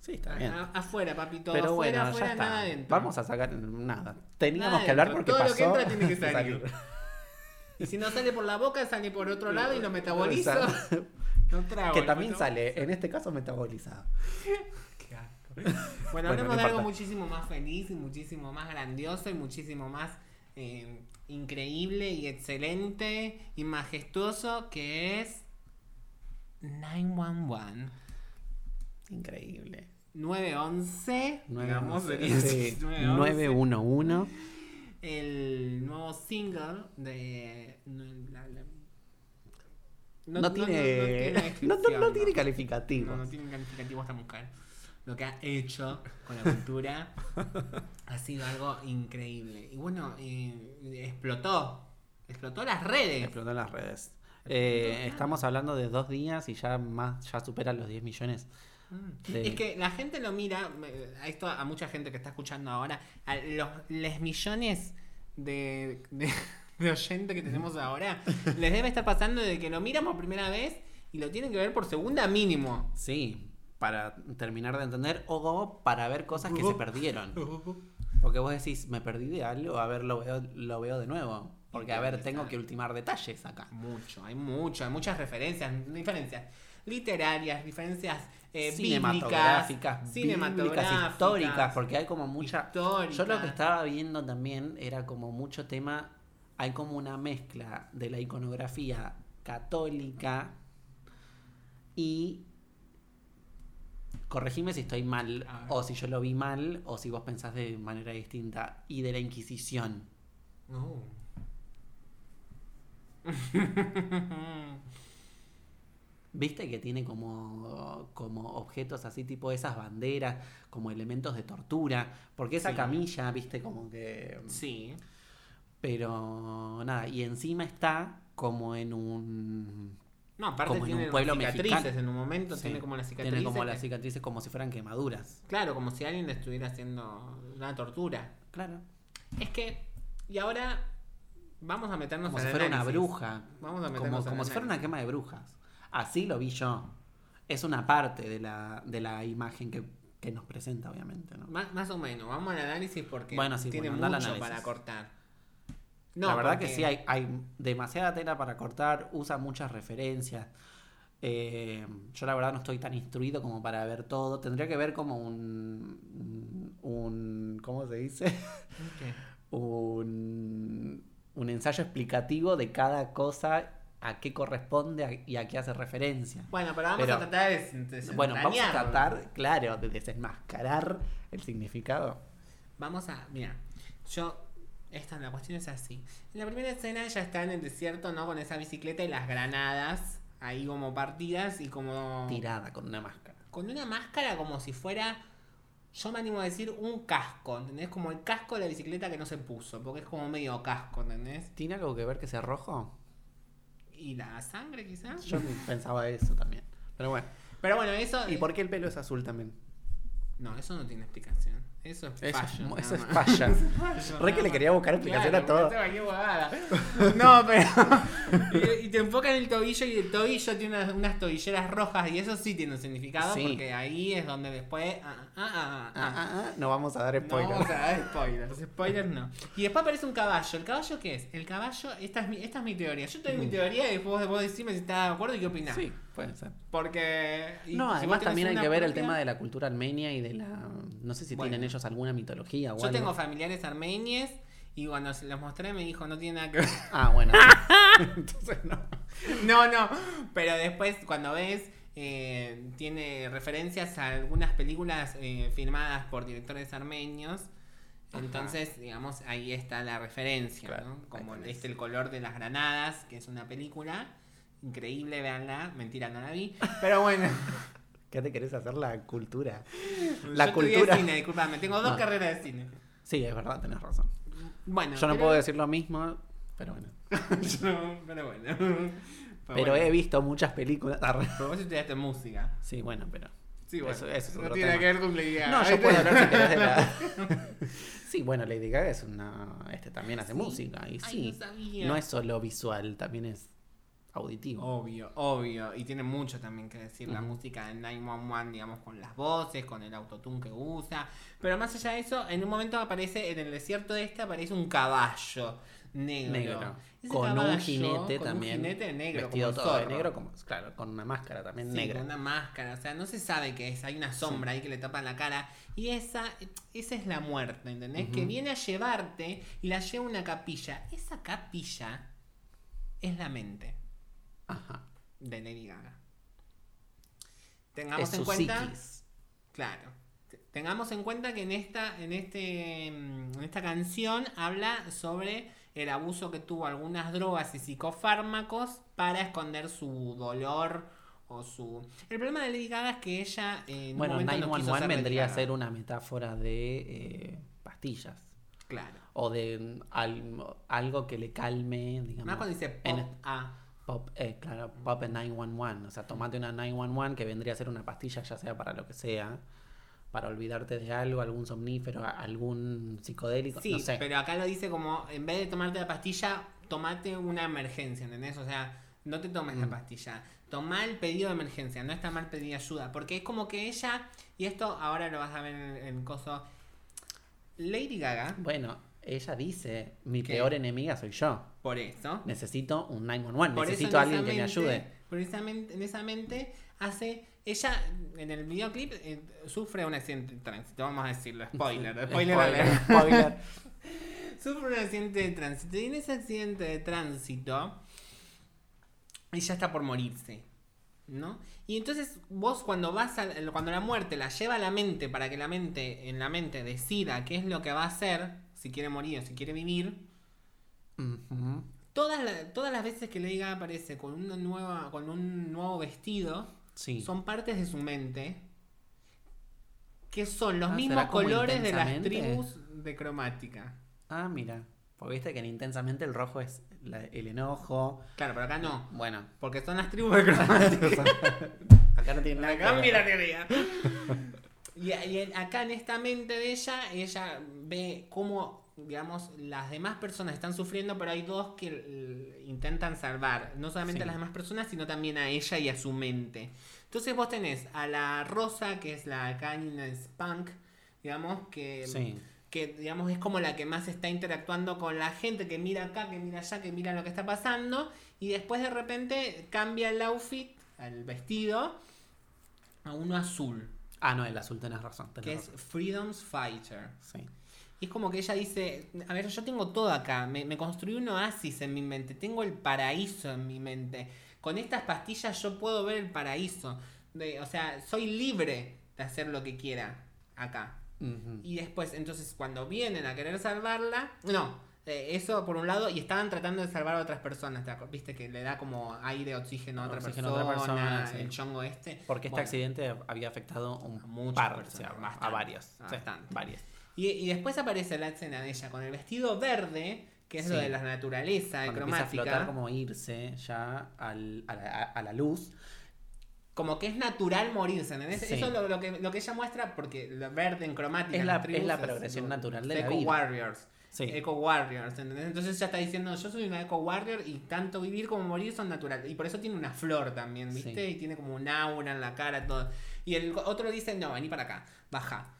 Sí, está bien. A- afuera, papito. Pero afuera, bueno, afuera, ya nada está. adentro. Vamos a sacar nada. Teníamos Nada que hablar porque Todo lo que pasó. entra tiene que salir. Y si no sale por la boca, sale por otro lado y lo metabolizo. Exacto. No trago. que también sale, en este caso metabolizado. Qué asco. Bueno, Bueno, hablemos no de algo muchísimo más feliz y muchísimo más grandioso y muchísimo más eh, increíble y excelente y majestuoso que es 911. Increíble. 911, digamos, 911, sí, 911, 911. el nuevo single de... no, la- la- No, tiene. No, no- tiene calificativo. No, no tiene calificativo esta mujer. Lo que ha hecho con la cultura ha sido algo increíble. Y bueno, eh, explotó. Explotó las redes. Explotó las redes. Eh, estamos hablando de dos días y ya más ya supera los 10 millones. Mm. De- Es que la gente lo mira, eh, a esto a mucha gente que está escuchando ahora, a los les millones de, de, de oyentes que tenemos ahora, les debe estar pasando de que lo miran por primera vez y lo tienen que ver por segunda mínimo. Sí, para terminar de entender o para ver cosas que se perdieron. Porque vos decís, me perdí de algo, a ver, lo veo, lo veo de nuevo. Porque, a ver, tengo que ultimar detalles acá. Mucho, hay mucho, hay muchas referencias, diferencias literarias, diferencias eh, cinematográficas, bíblicas, cinematográficas, históricas, porque hay como mucha... históricas. Yo lo que estaba viendo también era como mucho tema, hay como una mezcla de la iconografía católica y... Corregime si estoy mal, o si yo lo vi mal, o si vos pensás de manera distinta, y de la Inquisición. No. ¿Viste que tiene como, como objetos así, tipo esas banderas, como elementos de tortura? Porque esa Sí. camilla, viste, como que... sí. Pero nada, y encima está como en un... No, aparte Como en tiene un pueblo cicatrices mexicano. en un momento, Sí, tiene como las cicatrices. Tiene como que- las cicatrices como si fueran quemaduras. Claro, como si alguien le estuviera haciendo una tortura. Claro. Es que, y ahora vamos a meternos Como si fuera una bruja. Vamos a Como, meternos como el si fuera una quema de brujas. Así lo vi yo. Es una parte de la, de la imagen que, que nos presenta, obviamente, ¿no? Más, más o menos, vamos al análisis porque Bueno, sí, tiene bueno, al mucho para cortar. La verdad porque- que sí, hay, hay demasiada tela para cortar, usa muchas referencias. Eh, yo la verdad no estoy tan instruido como para ver todo. Tendría que ver como un... un ¿Cómo se dice? Un, un ensayo explicativo de cada cosa, a qué corresponde y a qué hace referencia. Bueno, pero vamos Pero- a tratar de des- Bueno, vamos a tratar, claro, de desenmascarar el significado. Vamos a, mira, yo, esta la cuestión es así. En la primera escena ella está en el desierto, ¿no? Con esa bicicleta y las granadas ahí como partidas y como... Tirada con una máscara. Con una máscara como si fuera, yo me animo a decir, un casco, ¿entendés? Como el casco de la bicicleta que no se puso, porque es como medio casco, ¿entendés? ¿Tiene algo que ver que sea rojo? Y la sangre quizás. Yo pensaba eso también. Pero bueno. Pero bueno, eso... ¿Y por qué el pelo es azul también? No, eso no tiene explicación. Eso es fashion. eso es fashion. Re que le quería buscar explicación Claro, a todo. No, pero. y, y te enfocan el tobillo y el tobillo tiene unas, unas tobilleras rojas y eso sí tiene un significado Sí. porque ahí es donde después. Ah, ah, ah, ah, Ah, ah, ah, no vamos a dar No spoiler. vamos a dar spoilers, spoilers no. Y después aparece un caballo. ¿El caballo qué es? El caballo, esta es mi, esta es mi teoría. Yo te doy mi Mm. teoría y después vos decime si estás de acuerdo y qué opinás. Sí, puede ser. Porque. No, además también hay que ver el propia- tema de la cultura armenia y de la... No sé si Bueno. tienen ellos alguna mitología o Yo algo. tengo familiares armenios y cuando se los mostré me dijo no tiene nada que ver. Ah, bueno. Entonces no. No, no. Pero después cuando ves eh, tiene referencias a algunas películas eh, filmadas por directores armenios. Ajá. Entonces, digamos, ahí está la referencia, Claro, ¿no? Como este El color de las granadas, que es una película increíble, véanla. Mentira, no la vi. Pero bueno. ¿Qué te querés hacer la cultura? La cultura. cine, disculpame. Tengo dos No. carreras de cine. Sí, es verdad, tenés razón. Bueno. Yo no pero- puedo decir lo mismo, pero bueno. Yo- pero bueno. Pero, Pero bueno. he visto muchas películas. Pero vos estudiaste música. Sí, bueno, pero. Sí, bueno. Eso- eso es no otro tiene tema. que ver con Lady Gaga. No, Ahí yo te- puedo hablar si querés de la. Sí, bueno, Lady Gaga es una. Este también hace Sí. música. Y Ay, sí. no sabía. No es solo visual, también es auditivo. Obvio, obvio. Y tiene mucho también que decir la Ujú. música de 911, digamos, con las voces, con el autotune que usa. Pero más allá de eso, en un momento aparece, en el desierto este, aparece un caballo negro. Negro. Con un caballo, jinete con también. Un jinete negro, vestido como todo de zorro. negro, como, claro, con una máscara también Sí, negra. con una máscara, o sea, no se sabe qué es, hay una sombra ahí que le tapan la cara y esa, esa es la muerte, ¿entendés? Que Ujú. viene a llevarte y la lleva a una capilla. Esa capilla es la mente Ajá. de Lady Gaga. Tengamos en cuenta, psiquis. claro, te- tengamos en cuenta que en esta, en este, en esta canción habla sobre el abuso que tuvo algunas drogas y psicofármacos para esconder su dolor o su. El problema de Lady Gaga es que ella eh, en un Bueno, momento no quiso 911 ser Lady vendría a ser una metáfora de eh, pastillas. Claro. O de mm, al- algo que le calme, digamos. Más cuando dice pop en- ah, Pop, eh, claro, pop en 911. O sea, tomate una 911 que vendría a ser una pastilla, ya sea para lo que sea. Para olvidarte de algo, algún somnífero, algún psicodélico. Sí, no sé. pero acá lo dice como, en vez de tomarte la pastilla, tomate una emergencia, ¿entendés? O sea, no te tomes la Mm. pastilla. Toma el pedido de emergencia, no está mal pedir ayuda. Porque es como que ella, y esto ahora lo vas a ver en en coso. Lady Gaga, Bueno, ella dice: Mi ¿Qué? peor enemiga soy yo. por eso. Necesito un 911. Por necesito a en alguien que me ayude. Por esa mente, en esa mente hace. Ella, en el videoclip, eh, sufre un accidente de tránsito, vamos a decirlo. Spoiler, spoiler, spoiler. Sufre un accidente de tránsito. Y en ese accidente de tránsito, ella está por morirse. ¿No? Y entonces vos cuando vas a, cuando la muerte la lleva a la mente para que la mente, en la mente decida qué es lo que va a hacer, si quiere morir o si quiere vivir, todas, la- todas las veces que Gaga aparece con una nueva, con un nuevo vestido, Sí. son partes de su mente que son los Ah, mismos ¿será como colores de las tribus de cromática. Ah, mira. Porque viste que en intensamente el rojo es la- el enojo. Claro, pero acá no. Bueno. Porque son las tribus de cromática. Acá no tiene nada que ver. la teoría. Y, y acá en esta mente de ella, ella ve cómo, digamos, las demás personas están sufriendo, pero hay dos que intentan salvar, no solamente Sí. a las demás personas, sino también a ella y a su mente. Entonces vos tenés a la Rosa, que es la Canina Spunk, digamos, que, Sí. que digamos es como la que más está interactuando con la gente, que mira acá, que mira allá, que mira lo que está pasando, y después de repente cambia el outfit, el vestido, a uno azul, Ah, no, el azul tenés razón. tenés que es. Freedom's Fighter. Sí. Y es como que ella dice, a ver, yo tengo todo acá, me, me construí un oasis en mi mente, tengo el paraíso en mi mente. Con estas pastillas yo puedo ver el paraíso. De, o sea, soy libre de hacer lo que quiera acá. Ujú. Y después, entonces, cuando vienen a querer salvarla, no, eh, eso por un lado, y estaban tratando de salvar a otras personas, ¿te acuer- viste que le da como aire, oxígeno a otra Oxígeno a persona, otra persona, sí. el chongo este. Porque este Bueno, accidente había afectado un A muchas par, personas, o sea, a bastante. Sí, bastante. varias. Y, y después aparece la escena de ella con el vestido verde, que es lo de la naturaleza, de Cuando empieza a cromática. flotar como irse ya al- a, la, a la luz. como que es natural morirse, ¿entendés? Sí. Eso es lo, lo que, lo que ella muestra, porque lo verde en cromática. Es la- es la progresión natural de la vida. Warriors. Sí. Eco Warriors, ¿entendés? Entonces ella está diciendo, yo soy una Eco Warrior y tanto vivir como morir son naturales. Y por eso tiene una flor también, ¿viste? Sí. Y tiene como un aura en la cara, todo. Y el otro dice, no, vení para acá, baja.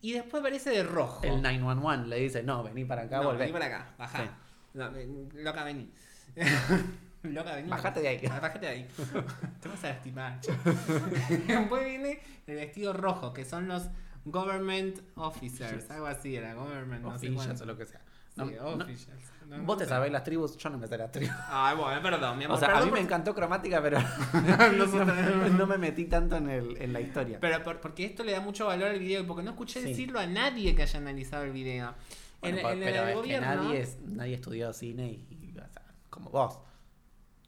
Y después aparece de rojo. El 911 le dice, no, vení para acá, no, volvé. vení para acá, baja. Sí. No, ven- loca, vení. loca, vení. Bajate de ahí. Ah, Bajate de ahí. Te vas a lastimar. Después viene el vestido rojo, que son los government officers. Algo así era, government, no cuánto. o lo que sea. Sí, No, no- officials. No, no vos te sabés las tribus, yo no me sé las tribus. Ay, bueno, perdón, mi amor. O sea, a mí me encantó cromática, pero No me metí tanto en, el, en la historia. Pero por- porque esto le da mucho valor al video, porque no escuché Sí. decirlo a nadie que haya analizado el video. Bueno, en, por- en pero el es gobierno, que nadie, es, nadie estudió cine y, y, o sea, como vos.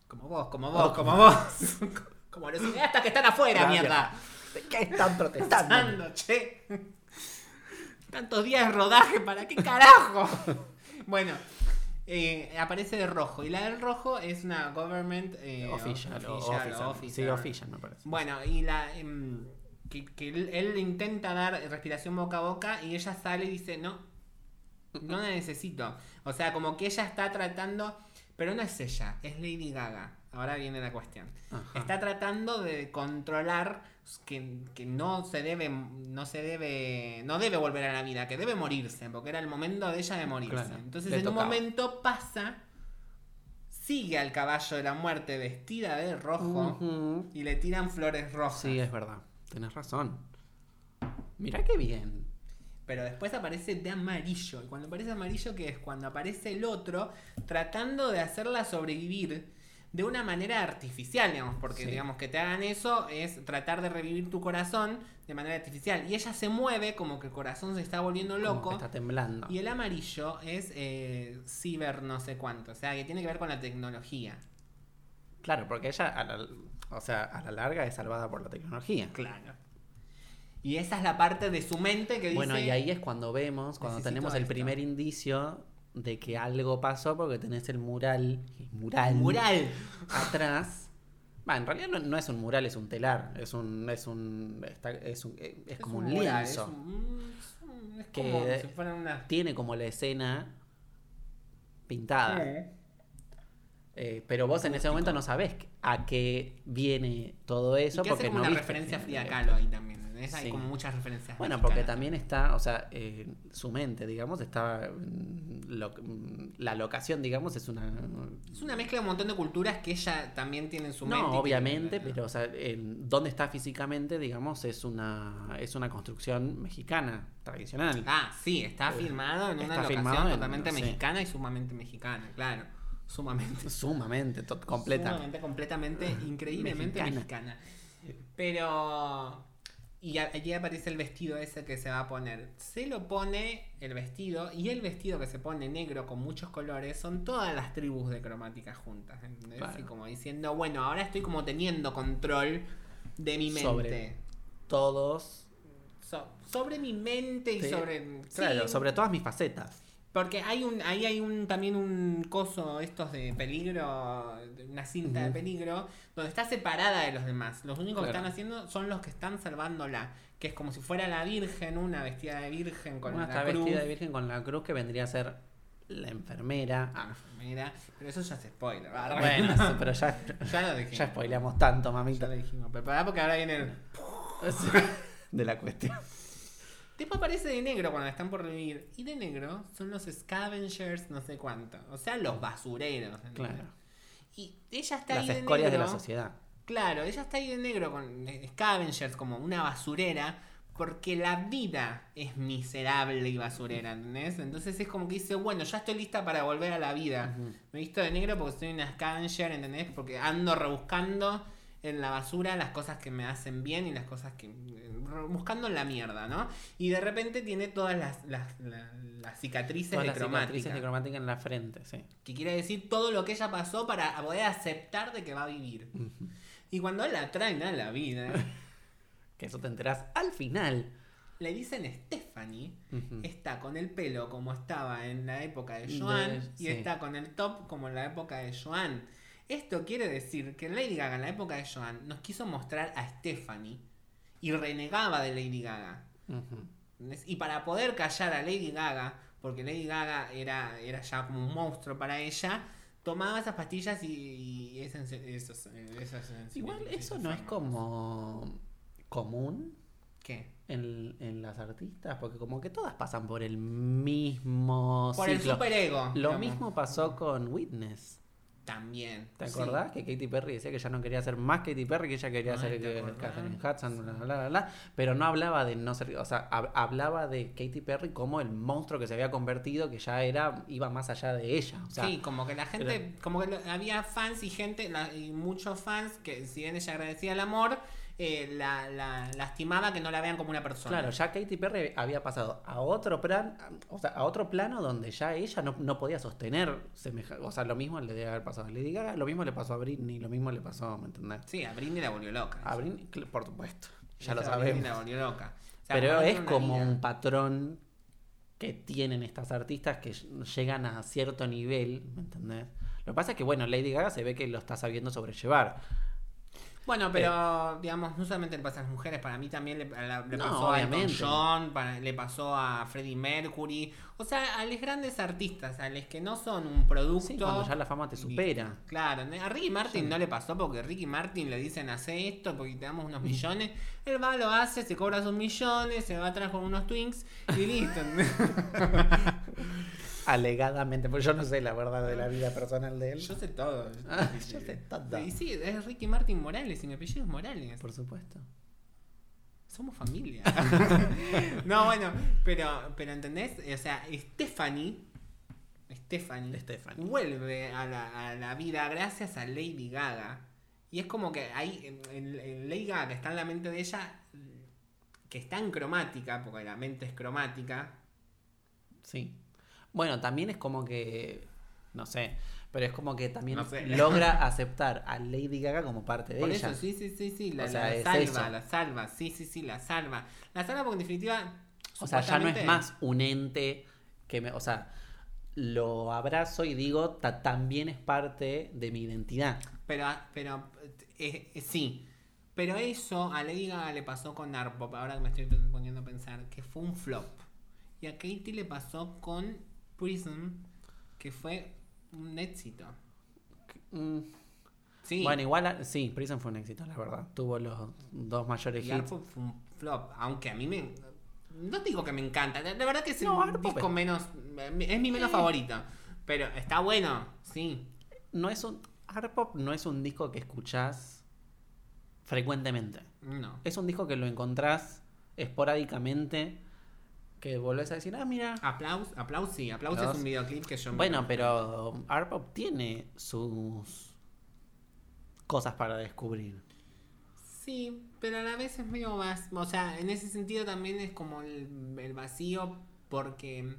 como vos, como vos, como vos. como los cineastas que están afuera, Gracias. mierda. ¿De qué están protestando? Che. Tantos días de rodaje, ¿para qué carajo? bueno, eh, aparece de rojo. Y la del rojo es una government eh, official, o official, officer. Sí, official me parece. Bueno, y la em, que, que él, él intenta dar respiración boca a boca y ella sale y dice, no, no la necesito. O sea, como que ella está tratando, pero no es ella, es Lady Gaga. Ahora viene la cuestión. Ajá. Está tratando de controlar que, que no se debe, no se debe, no debe volver a la vida, que debe morirse, porque era el momento de ella de morirse. Claro, Entonces en un tocaba. momento pasa, sigue al caballo de la muerte vestida de rojo y le tiran flores rojas. Sí, es verdad. Tenés razón. Mirá qué bien. Pero después aparece de amarillo. Y cuando aparece amarillo, que es cuando aparece el otro tratando de hacerla sobrevivir de una manera artificial, digamos, porque Sí. digamos que te hagan eso es tratar de revivir tu corazón de manera artificial. Y ella se mueve como que el corazón se está volviendo loco. está temblando. Y el amarillo es eh, ciber no sé cuánto, o sea, que tiene que ver con la tecnología. Claro, porque ella, a la, o sea, a la larga es salvada por la tecnología. Claro. Y esa es la parte de su mente que dice... Bueno, y ahí es cuando vemos, cuando "Necesito tenemos el esto". primer indicio de que algo pasó porque tenés el mural, mural, Mural. atrás. Va, en realidad no, no es un mural, es un telar, es un, es un, está- es, un- eh, es como un, mural, lienzo. Es, un- es un- es Que- como si fueran unas... Tiene como la escena pintada. Eh, pero vos en ese momento no sabés a qué viene todo eso que porque hace como no una viste referencia a Frida. Kahlo ahí también. ¿Entendés? Hay Sí. como muchas referencias. Bueno, porque también está, o sea, eh, su mente, digamos, está. mm, lo- mm, la locación, digamos, es una. Es una mezcla de un montón de culturas que ella también tiene en su mente. No, que- obviamente, pero, o sea, en dónde está físicamente, digamos, es una, es una construcción mexicana, tradicional. Ah, sí, está Eh, filmado en una está locación filmado en- totalmente mexicana y sumamente mexicana, claro. Sumamente. Sumamente, completa. Sumamente, completamente, increíblemente Mexicana. mexicana. Pero. Y a- allí aparece el vestido ese que se va a poner. Se lo pone el vestido y el vestido que se pone negro con muchos colores son todas las tribus de cromática juntas. ¿entendés? Claro. Y como diciendo, bueno, ahora estoy como teniendo control de mi mente. Sobre Todos. So- sobre mi mente y Sí, sobre. Claro, sí, sobre todas mis facetas. Porque hay un, ahí hay un también un coso estos de peligro, una cinta de peligro, donde está separada de los demás. Los únicos que están haciendo son los que están salvándola. Que es como si fuera la Virgen, una vestida de Virgen con Una la cruz. vestida de virgen con la cruz que vendría a ser la enfermera. Ah, enfermera. Pero eso ya es spoiler. Bueno, eso, pero ya, ya lo dijimos. ya spoileamos tanto, Ya mamita. lo dijimos. Prepará porque ahora viene el. De la cuestión. Tipo aparece de negro cuando están por revivir. Y de negro son los scavengers, no sé cuánto. O sea, los basureros. ¿entendés? Claro. Y ella está Las ahí de escorias de negro. la sociedad. Claro, ella está ahí de negro con scavengers como una basurera. Porque la vida es miserable y basurera, ¿entendés? Entonces es como que dice, bueno, ya estoy lista para volver a la vida. Me he visto de negro porque soy una scavenger, ¿entendés? Porque ando rebuscando en la basura las cosas que me hacen bien y las cosas que... Buscando en la mierda, ¿no? Y de repente tiene todas las, las, la- las cicatrices Todas de las cromática. cicatrices de cromática en la frente, sí. Que quiere decir todo lo que ella pasó para poder aceptar de que va a vivir. Y cuando la traen a la vida, Que eso te enterás al final. le dicen Stephanie, está con el pelo como estaba en la época de De- Joan y sí. está con el top como en la época de Joan. Esto quiere decir que Lady Gaga en la época de Joan nos quiso mostrar a Stephanie y renegaba de Lady Gaga. Y para poder callar a Lady Gaga, porque Lady Gaga era, era ya como un monstruo para ella, tomaba esas pastillas y, y esa sensi- esos- eh, esas Igual eso esas no es como común ¿Qué? en, en las artistas, porque como que todas pasan por el mismo Por el ciclo. superego. Lo digamos. mismo pasó con Witness. También. ¿Te sí. acordás? Que Katy Perry decía que ya no quería ser más Katy Perry, que ella quería ser ¿te eh? Catherine Hudson, bla, bla, bla, pero no hablaba de no ser, o sea, hab- hablaba de Katy Perry como el monstruo que se había convertido, que ya era, iba más allá de ella. O sea, sí, como que la gente, como que lo- había fans y gente, la- y muchos fans que si bien ella agradecía el amor, eh, la, la lastimaba que no la vean como una persona. Claro, ya Katy Perry había pasado a otro plan, o sea, a otro plano donde ya ella no, no podía sostener o sea, lo mismo le debe haber pasado a Lady Gaga, lo mismo le pasó a Britney, lo mismo le pasó, ¿me entendés? Sí, a Britney la volvió loca. A Britney, por supuesto, ya Esa lo Britney sabemos. la volvió loca. O sea, Pero es como vida. un patrón que tienen estas artistas que llegan a cierto nivel, ¿me entendés? Lo que pasa es que, bueno, Lady Gaga se ve que lo está sabiendo sobrellevar. Bueno, pero digamos, no solamente le pasa a las mujeres, para mí también le, la- le No, pasó a. John, para- le pasó a Freddie Mercury, o sea, a los grandes artistas, a los que no son un producto. Sí, cuando ya la fama te supera. Claro, a Ricky Martin no le pasó porque Ricky Martin le dicen hace esto porque te damos unos millones. Él va, lo hace, se cobra sus millones, se va atrás con unos twinks y listo. Alegadamente, pues yo no sé la verdad de la vida personal de él. Yo sé todo. Ah, yo sé todo. Y sí, es Ricky Martin Morales y mi apellido es Morales. Por supuesto. Somos familia. no, bueno, pero, pero ¿entendés? O sea, Stephanie, Stephanie, Stephanie. vuelve a la, a la vida gracias a Lady Gaga. Y es como que ahí, en, en- Lady Gaga, que está en la mente de ella, que está en cromática, porque la mente es cromática. Sí. Bueno, también es como que, no sé, pero es como que también No sé. logra aceptar a Lady Gaga como parte de Por ella. eso, sí, sí, sí, sí, la, O sea, la salva, la salva, sí, sí, sí, la salva. La salva porque en definitiva... O sea, ya no es más un ente que me. O sea, lo abrazo y digo, "Ta- también es parte de mi identidad. Pero, pero eh, eh, sí. Pero eso a Lady Gaga le pasó con Arpop, ahora que me estoy poniendo a pensar, que fue un flop. Y a Katie le pasó con Prism, que fue un éxito. Mm, Sí. Bueno, igual, sí, Prison fue un éxito, la verdad. Tuvo los dos mayores y hits. Arpop fue un flop, aunque a mí me... No digo que me encanta, de verdad que es No, el Arpop disco menos... Es mi menos Sí. favorito. Pero está bueno, sí. No es un. Art Pop no es un disco que escuchás frecuentemente. No. Es un disco que lo encontrás esporádicamente. Que volvés a decir, ah, mira. Aplaus, aplaus sí, aplaus es un videoclip que yo me- Bueno, pero Art Pop tiene sus cosas para descubrir. Sí, pero a la vez es medio más. O sea, en ese sentido también es como el, el vacío porque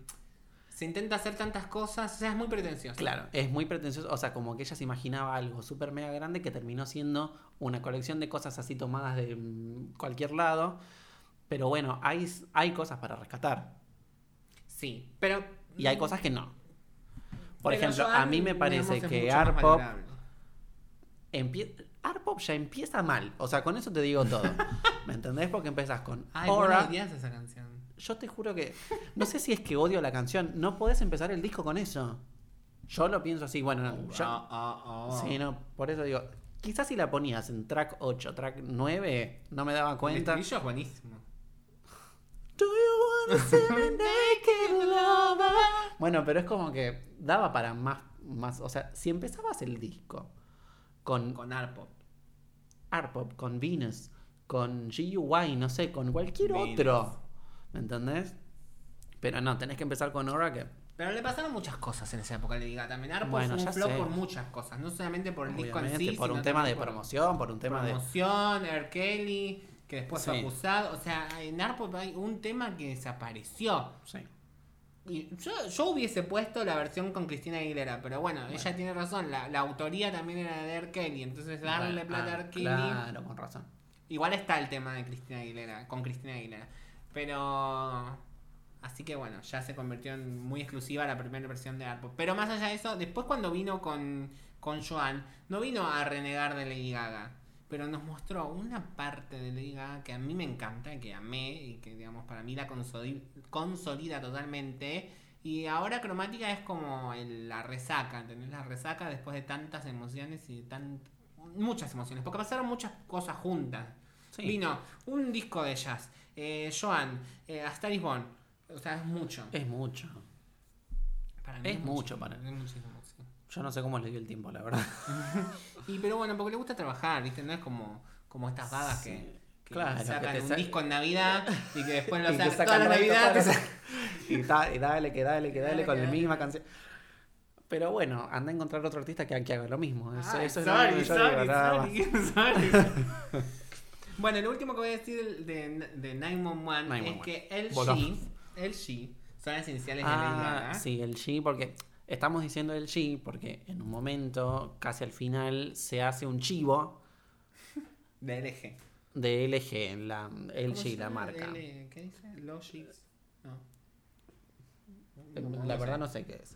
se intenta hacer tantas cosas. O sea, es muy pretencioso. Claro, es muy pretencioso. O sea, como que ella se imaginaba algo súper mega grande que terminó siendo una colección de cosas así tomadas de mm, cualquier lado. Pero bueno, hay, hay cosas para rescatar. Sí, pero. Y hay cosas que no. Por pero ejemplo, a mí me parece que Art Pop, Art Pop ya empieza mal. O sea, con eso te digo todo. ¿Me entendés? Porque empezás con Ay, Aura. esa canción. Yo te juro que. No sé si es que odio la canción. No podés empezar el disco con eso. Yo lo pienso así. Bueno, no, yo- Ah, ah, ah. Sí, no, por eso digo. Quizás si la ponías en track 8, track 9, no me daba El cuenta. estribillo es buenísimo. Do you wanna see me naked lover? Bueno, pero es como que daba para más, más. O sea, si empezabas el disco con Con Arpop. Art Pop, con Venus, con GUY, no sé, con cualquier Venus. otro. ¿Me entendés? Pero no, tenés que empezar con Aura que. Pero le pasaron muchas cosas en esa época, le diga también. Arpop Bueno, fue un flop sé. por muchas cosas. No solamente por el disco en sí, por un tema de por- promoción, por un tema de. promoción, R. Kelly, que después fue acusado. O sea, en Arpop hay un tema que desapareció. Sí. Y yo, yo hubiese puesto la versión con Cristina Aguilera, pero bueno, ella tiene razón. La, la autoría también era de R. Kelly, entonces darle Bueno, plata ah, a R. Kelly. Claro, con razón. Igual está el tema de Cristina Aguilera, con Cristina Aguilera. Pero. Así que bueno, ya se convirtió en muy exclusiva la primera versión de Arpop. Pero más allá de eso, después cuando vino con, con Joan, no vino a renegar de Lady Gaga, pero nos mostró una parte de Lady Gaga que a mí me encanta, que amé y que, digamos, para mí la consoli- consolida totalmente. Y ahora Cromática es como el- la resaca, ¿entendés? La resaca después de tantas emociones y tan, muchas emociones, porque pasaron muchas cosas juntas. Sí. Vino un disco de jazz, eh, Joan, eh, Astaris Bond, o sea, es mucho. Es mucho. Para es mucho para- Es muchísimo, sí. Yo no sé cómo le dio el tiempo, la verdad. Y pero bueno, porque le gusta trabajar, ¿viste? No es como, como estas vagas Sí, que, que claro, que sacan te un disco en Navidad y que después lo sacan sacan toda la Navidad. la- sacan- y, da- y dale, que dale, que dale, con la misma canción. Pero bueno, anda a encontrar otro artista que, que haga lo mismo. Eso, Ay, eso es sorry, lo que yo digo, sorry, sorry, sorry. Bueno, lo último que voy a decir de, de 911 es 911. que el. G, el G, son las iniciales de Lady Ah, Gaga. sí, el G, porque estamos diciendo el G porque en un momento, casi al final, se hace un chivo De LG. de LG, la ¿Cómo LG, la marca. L- ¿Qué dice? Logix. No. La verdad no sé qué es.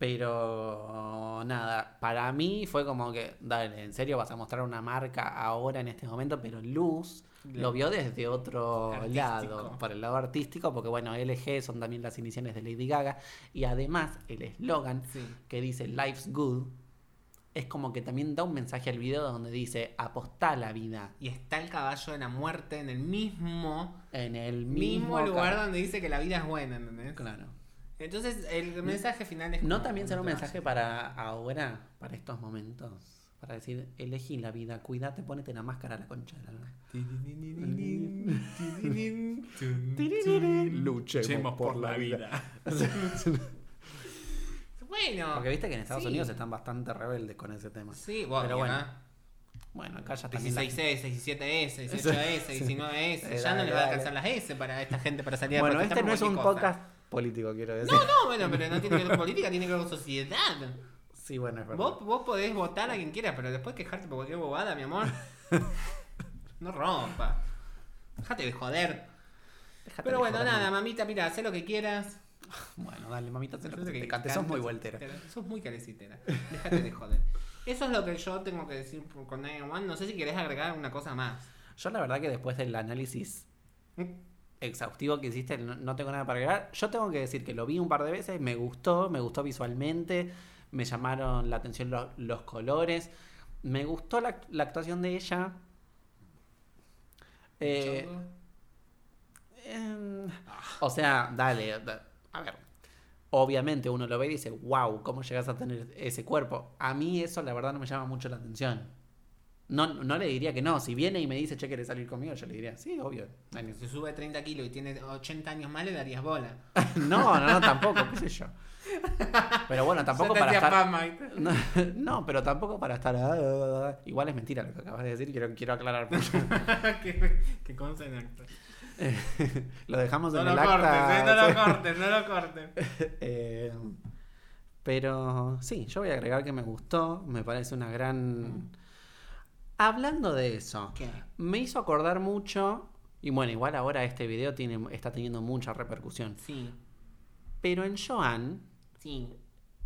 Pero nada, para mí fue como que, dale, en serio vas a mostrar una marca ahora en este momento, pero Luz lo vio desde otro Artístico. lado, por el lado artístico, porque bueno, LG son también las iniciales de Lady Gaga, y además el eslogan Sí. que dice Life's Good es como que también da un mensaje al video donde dice apostá la vida Y está el caballo de la muerte en el mismo, en el mismo, mismo, lugar donde dice que la vida es buena, ¿entendés? Claro. Entonces el mensaje final es ¿No también será un mensaje para ahora, para estos momentos? Para decir, elegí la vida, cuídate, ponete la máscara a la concha de la lora. Luchemos por la vida. Bueno. Porque viste que en Estados sí. Unidos están bastante rebeldes con ese tema. Sí, bueno, Pero bueno, acá. bueno, acá ya también... la- 16S, 17S, 18S, 19S. Eh, ya no le va a alcanzar las S para esta gente para salir a Bueno, este no es un podcast político, quiero decir. No, no, bueno, pero no tiene que ver con política, tiene que ver con sociedad. Sí, bueno, es verdad. Vos, vos podés votar a quien quieras, pero después quejarte por cualquier bobada, mi amor. No rompa. Déjate de joder. Déjate Pero de bueno, joder, nada, mamita, mira, haz lo que quieras. Bueno, dale, mamita, haz lo sé que te cante. Sos muy vueltera. Sos muy carecitera. Déjate de joder. Eso es lo que yo tengo que decir con 911. No sé si querés agregar una cosa más. Yo la verdad que después del análisis exhaustivo que hiciste, no, no tengo nada para agregar. Yo tengo que decir que lo vi un par de veces, me gustó, me gustó visualmente, me llamaron la atención lo- los colores, me gustó la, la actuación de ella. Eh, em, o sea, dale, da- a ver. Obviamente uno lo ve y dice, wow, ¿cómo llegas a tener ese cuerpo? A mí eso la verdad no me llama mucho la atención. No, no le diría que no. Si viene y me dice, che, ¿querés salir conmigo? Yo le diría, sí, obvio. No hay ni- Si sube 30 kilos y tiene 80 años más, le darías bola. No, no, no, tampoco, qué sé yo. Pero bueno, tampoco para estar. No, no, pero tampoco para estar. ah, ah, ah. Igual es mentira lo que acabas de decir, quiero, quiero aclarar. que, que consta en acta. lo dejamos No en lo el cortes, acta. eh, no lo cortes, no lo cortes. Eh, pero sí, yo voy a agregar que me gustó, me parece una gran... Hablando de eso, ¿Qué? me hizo acordar mucho, y bueno, igual ahora este video tiene, está teniendo mucha repercusión, Sí, pero en Joan, sí.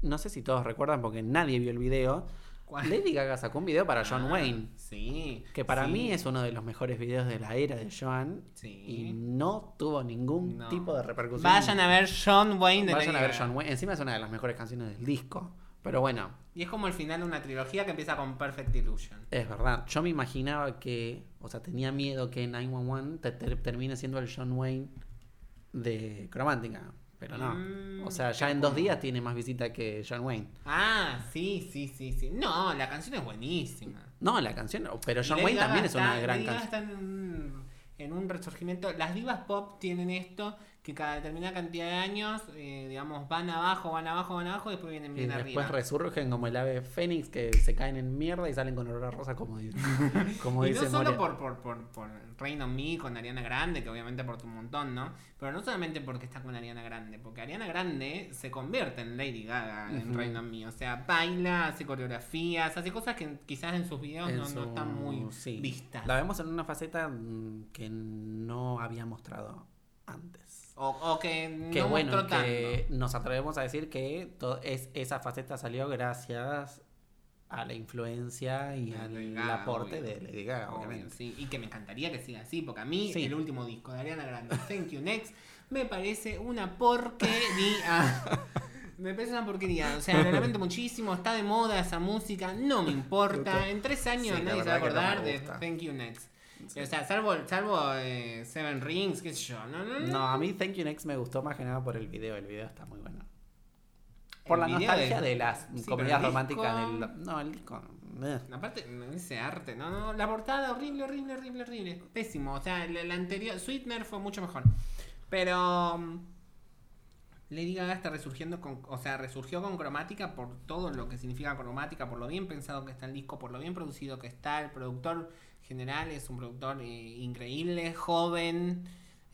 no sé si todos recuerdan porque nadie vio el video, ¿Cuál? Lady Gaga sacó un video para John Ah, Wayne, Sí. que para sí, mí es uno de los mejores videos de la era de Joan, Sí. y no tuvo ningún No. tipo de repercusión. Vayan a ver John Wayne de Vayan Lady a ver Gaga. John Wayne. Encima es una de las mejores canciones del disco. Pero bueno, Y es como el final de una trilogía que empieza con Perfect Illusion. es verdad. Yo me imaginaba que, o sea, tenía miedo que 911 te- te- termine siendo el John Wayne de Cromática. Pero no. Mm, o sea, ya en dos días tiene más visita que John Wayne. Ah, sí, sí, sí, sí. No, la canción es buenísima. No, la canción, pero John Wayne también es una gran canción. en un, en un resurgimiento. Las divas pop tienen esto, que cada determinada cantidad de años, eh, digamos, van abajo, van abajo, van abajo y después vienen Y bien después arriba. resurgen como el ave fénix que se caen en mierda y salen con olor a rosa como, como y dice no solo por, por, por, por Rain on Me con Ariana Grande, que obviamente aporta un montón, ¿no? Pero no solamente porque está con Ariana Grande, porque Ariana Grande se convierte en Lady Gaga en on Me. O sea, baila, hace coreografías, hace cosas que quizás en sus videos En no, su- no están muy sí. vistas. La vemos en una faceta mm, que no había mostrado antes. O, o que Que no bueno, mostró que nos atrevemos a decir que es, esa faceta salió gracias a la influencia y al Gaga, aporte obvio. de Lady Gaga, Obvio, obviamente. sí. Y que me encantaría que siga así, porque a mí Sí. el último disco de Ariana Grande, Thank You Next, me parece una porquería. me parece una porquería. O sea, lo lamento muchísimo, está de moda esa música, no me importa. En tres años Sí, nadie se va a que no acordar de. Thank You Next. O sea, salvo, salvo eh, Seven Rings, qué sé yo. No, no, no. No, a mí Thank You Next me gustó más que nada por el video. El video está muy bueno. Por la nostalgia de- de las Sí, comedias románticas disco- del. No, el disco. eh. Aparte, ese arte, no, no, la portada horrible, horrible, horrible, horrible. Pésimo. O sea, la, la anterior, Sweetener fue mucho mejor. Pero mm, Lady Gaga está resurgiendo con, o sea, resurgió con cromática por todo lo que significa cromática, por lo bien pensado que está el disco, por lo bien producido que está. El productor general es un productor eh, increíble, joven.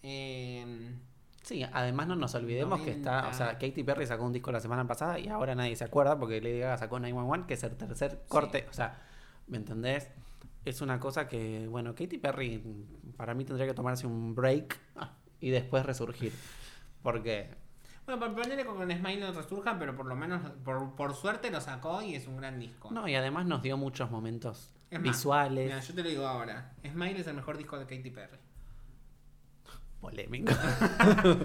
eh, Sí, además no nos olvidemos que está, o sea, 90. Katy Perry sacó un disco la semana pasada y ahora nadie se acuerda porque Lady Gaga sacó 911, que es el tercer corte, o sea, ¿me entendés? Es una cosa que, bueno, Katy Perry para mí tendría que tomarse un break y después resurgir. Porque, bueno, por ponerle con Smile no resurja, pero por lo menos, por, por suerte lo sacó y es un gran disco. no, y además nos dio muchos momentos Es más, visuales, Mira, yo te lo digo ahora. Smile es el mejor disco de Katy Perry. Polémico.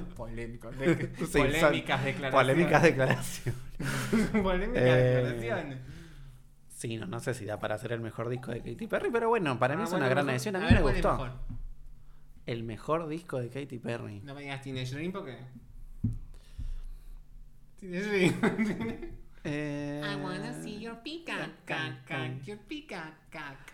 Sí, polémicas son declaraciones. Polémicas declaraciones. polémicas Eh, declaraciones. Sí, no, no sé si da para hacer el mejor disco de Katy Perry, pero bueno, para mí Ah, es bueno, una gran mejor- edición. A mí ver, me ¿cuál es gustó. mejor? El mejor disco de Katy Perry. No me digas Teenage Dream porque. Teenage Dream. Eh, I wanna see your peacock, cac, cac, your peacock, cac.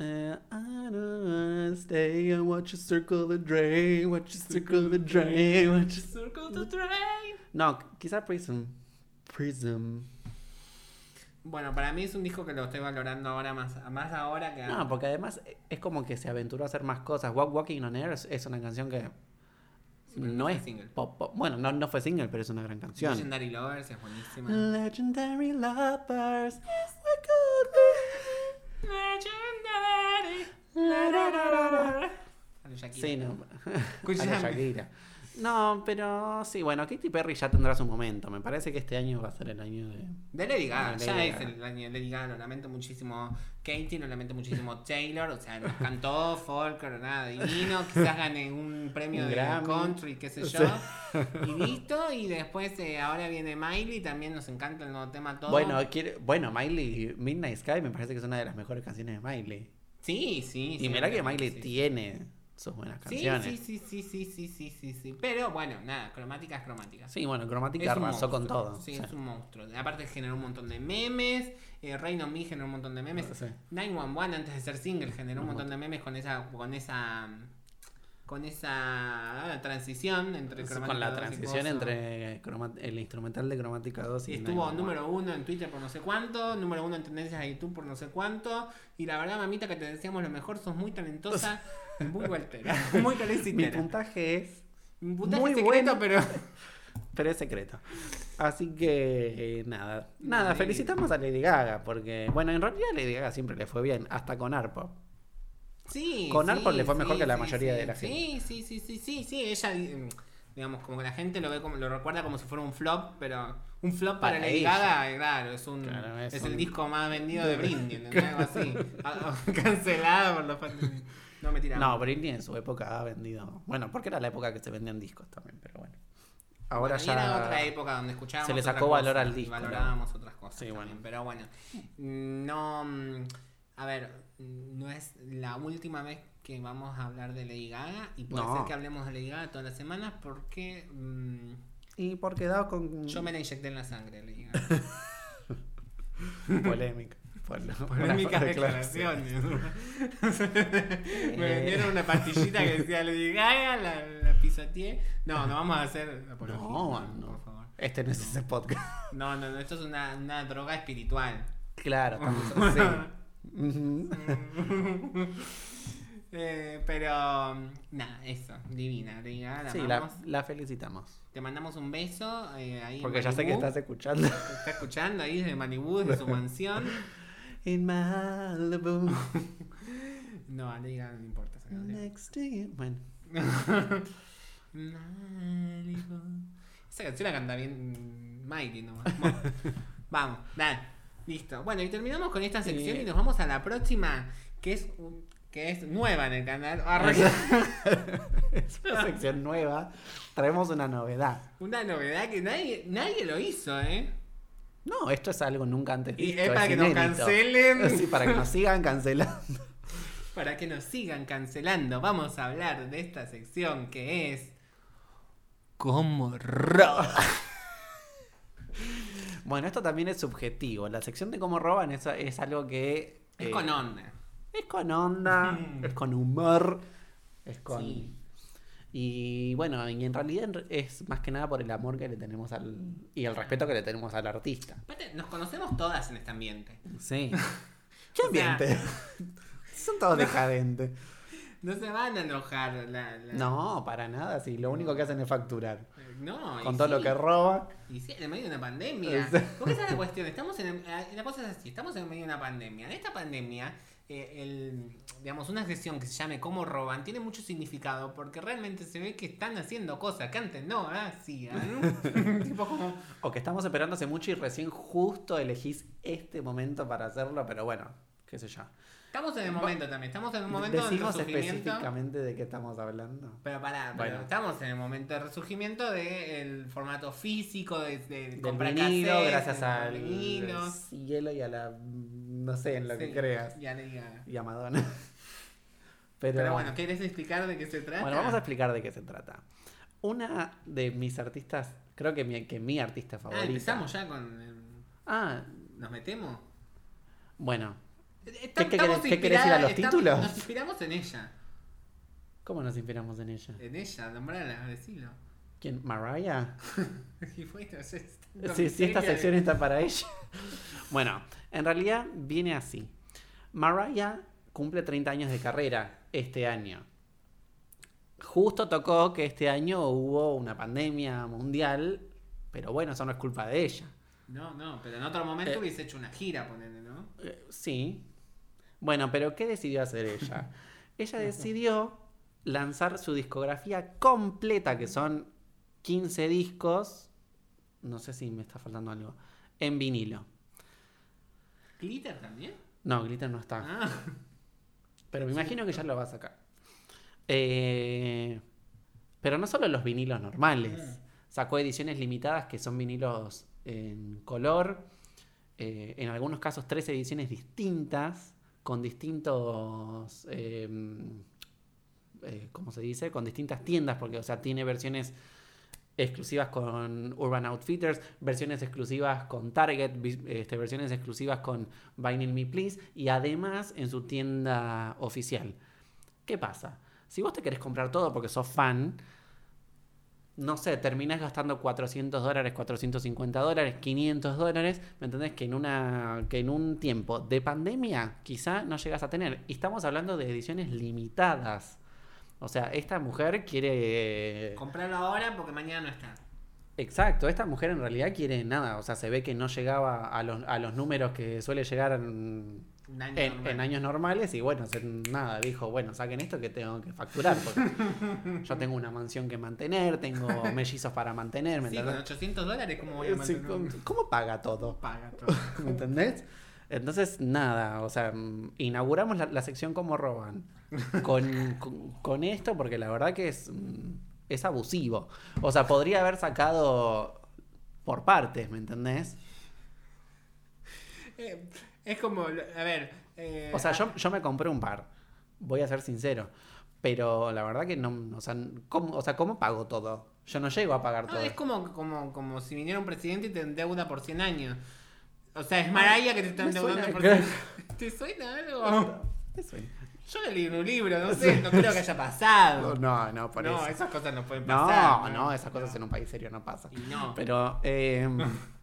Eh, I don't wanna stay and watch you circle the drain, watch you circle the drain, watch you... Circle the train. No, quizá Prism. Prism. Bueno, para mí es un disco que lo estoy valorando ahora más, más ahora que No, porque además es como que se aventuró a hacer más cosas. Walk Walking on Air es, una canción que no es single. pop, pop. Bueno, no, no fue single, pero es una gran canción. Legendary Lovers es buenísima. Legendary Lovers. we could Legendary. A lo Shakira. Sí, no. A la Shakira. No, pero sí, bueno, Katy Perry ya tendrá su momento. Me parece que este año va a ser el año de. De Lady Gaga, De ya es el año de Lady Gaga, lo lamento muchísimo Katie, lo lamento muchísimo Taylor, o sea, nos cantó folk, nada divino, quizás gane un premio Un de Grammy. country, qué sé yo, y listo, y después eh, ahora viene Miley, también nos encanta el nuevo tema todo. Bueno, quiere... bueno, Miley, Midnight Sky me parece que es una de las mejores canciones de Miley. sí, sí, Y sí, mirá que Miley sí. tiene Sos buenas canciones. Sí, sí, sí, sí, sí, sí, sí, sí, Pero bueno, nada, cromática es cromática. Sí, bueno, cromática arrasó con todo. Sí, es un monstruo. Aparte generó un montón de memes. Eh, Reino Me generó un montón de memes. No, sí. 911 antes de ser single generó un, montón, montón de memes con esa, con esa con esa ah, transición entre Sí, Cromática con la 2 y transición coso. entre el instrumental de Cromática 2 y Y estuvo 911. número uno en Twitter por no sé cuánto, número uno en tendencias de YouTube por no sé cuánto. Y la verdad, mamita, que te decíamos lo mejor, sos muy talentosa, muy vueltera, muy Mi calecitera. puntaje es, Mi puntaje muy secreto, bueno. pero pero es secreto. Así que eh, nada, nada, Lady- felicitamos a Lady Gaga porque, bueno, en realidad a Lady Gaga siempre le fue bien, hasta con Arpo. Sí. Con sí, Arpon le fue mejor sí, que la sí, mayoría de la gente. Sí, sí, sí, sí, sí, sí. Ella, mm, digamos, como que la gente lo ve como, lo recuerda como si fuera un flop, pero un flop para, Para Lady. Gaga, claro, es un Claro, es es, un- el disco más vendido de Britney, ¿entendés? Algo así. Ah, Cancelado por los fans. No me tiramos. No, Britney en su época ha vendido. Bueno, porque era la época que se vendían discos también, pero bueno. Ahora Bueno, ya. Era otra época donde escuchábamos. se le otra sacó cosa valor al disco, Valorábamos otras cosas. Sí, también, bueno. Pero bueno. mm, No. mm, A ver, no es la última vez que vamos a hablar de Lady Gaga. Y puede No. ser que hablemos de Lady Gaga todas las semanas porque. mm, Y por quedado con. yo me la inyecté en la sangre, Lady Gaga. Polémica. Pol- Polémicas declaraciones. me vendieron una pastillita que decía Lady Gaga, la, la pisoteé. No, no vamos a hacer apología, No, no. por favor. Este no es ese podcast. No, no, no, esto es una, una droga espiritual. Claro, estamos sí. Eh, pero nada, eso, divina, divina, la Sí, la, felicitamos. Te mandamos un beso eh, ahí en Porque ya sé que estás escuchando. Está escuchando ahí desde Malibú, desde su mansión. In Malibu, No, a Lady Gaga no importa esa canción. next. Bueno, Malibu. Esa canción la canta bien Miley nomás. Bueno, vamos, dale. Listo. Bueno, y terminamos con esta sección y nos vamos a la próxima, que es que es nueva en el canal. es una sección nueva. Traemos una novedad. Una novedad que nadie, nadie lo hizo, ¿eh? No, esto es algo nunca antes Y es para que nos cancelen. Sí, para que nos sigan cancelando. Para que nos sigan cancelando, vamos a hablar de esta sección que es. Como roba. Bueno, esto también es subjetivo. La sección de cómo roban es, es algo que. Es eh, con onda. Es con onda, es con humor, es con... Sí. Y bueno, y en realidad es más que nada por el amor que le tenemos al... y el respeto que le tenemos al artista. Aparte, nos conocemos todas en este ambiente. Sí. ¿Qué O sea- ambiente? Son todos decadentes. No se van a enojar. La, la- No, para nada, sí. Lo único que hacen es facturar. No, y Con todo lo que roban. Y sí, en medio de una pandemia. Porque esa es la cuestión. Estamos en, eh, la cosa es así, estamos en medio de una pandemia. En esta pandemia, eh, el, digamos, una sesión que se llame Cómo roban tiene mucho significado porque realmente se ve que están haciendo cosas que antes no hacían. tipo como... O que estamos esperando hace mucho y recién justo elegís este momento para hacerlo, pero bueno, qué sé yo. Estamos en el momento también, estamos en un momento de resurgimiento. específicamente de qué estamos hablando. Pero pará, Bueno. pero estamos en el momento de resurgimiento del formato físico, de, de Del comprar vinilo, cassettes, gracias de al vinilos. cielo y a la. no sé, en lo Sí, que creas. ya le diga. Y a Madonna. Pero, Pero bueno, ¿querés explicar de qué se trata? bueno, vamos a explicar de qué se trata. Una de mis artistas, creo que mi, que mi artista Ah, favorita. empezamos ya con. el- Ah, ¿Nos metemos? bueno. Qué querés- qué querés ir a los títulos? Nos inspiramos en ella. ¿Cómo nos inspiramos en ella? En ella, nombrala, decilo. ¿Quién? ¿Mariah? Y bueno, está- Sí, sí, esta de- sección está para ella. Bueno, en realidad viene así. Mariah cumple 30 años de carrera este año. Justo tocó que este año hubo una pandemia mundial, pero bueno, eso no es culpa de ella. No, no, pero en otro momento Eh. hubiese hecho una gira, ponele, ¿no? Eh, sí. Bueno, pero ¿qué decidió hacer ella? ella decidió lanzar su discografía completa, que son 15 discos, no sé si me está faltando algo, en vinilo. ¿Glitter también? No, Glitter no está. Ah, Pero me imagino que ya lo va a sacar. Eh, pero no solo los vinilos normales. Sacó ediciones limitadas que son vinilos en color. eh, en algunos casos tres ediciones distintas. Con distintos... eh, eh, ¿Cómo se dice? Con distintas tiendas. Porque, o sea, tiene versiones exclusivas con Urban Outfitters, versiones exclusivas con Target, este, versiones exclusivas con Vinyl Me Please y además en su tienda oficial. ¿Qué pasa? Si vos te querés comprar todo porque sos fan, no sé, terminás gastando 400 dólares, 450 dólares, 500 dólares, ¿me entendés? Que en, una, que en un tiempo de pandemia quizá no llegas a tener. Y estamos hablando de ediciones limitadas. O sea, esta mujer quiere... comprarlo ahora porque mañana no está. Exacto, esta mujer en realidad quiere nada, o sea, se ve que no llegaba a los, a los números que suele llegar en, año en- años normales y bueno, nada, dijo, bueno, saquen esto que tengo que facturar, porque yo tengo una mansión que mantener, tengo mellizos para mantener, ¿me Sí, con entendés? 800 dólares, ¿cómo voy a Sí, mantener? ¿cómo, paga todo? Paga todo. ¿Me entendés? Entonces, nada, o sea, inauguramos la, la sección como roban con, con, con esto porque la verdad que es, es abusivo. O sea, podría haber sacado por partes, ¿me entendés? Eh, es como, a ver. eh, O sea, yo, yo me compré un par, voy a ser sincero. Pero la verdad que no, o sea, ¿cómo, o sea, ¿cómo pago todo? Yo no llego a pagar no, todo. es como, como, como si viniera un presidente y te endeuda por 100 años. O sea, es Maraya que te está endeudando suena por que- 100 ¿Te suena algo? Eso es. Yo leí un libro, no sé, no creo que haya pasado. No, no, por no, eso. esas cosas no pueden No, pasar. no, esas cosas en un país serio no pasan. Y no. Pero, eh,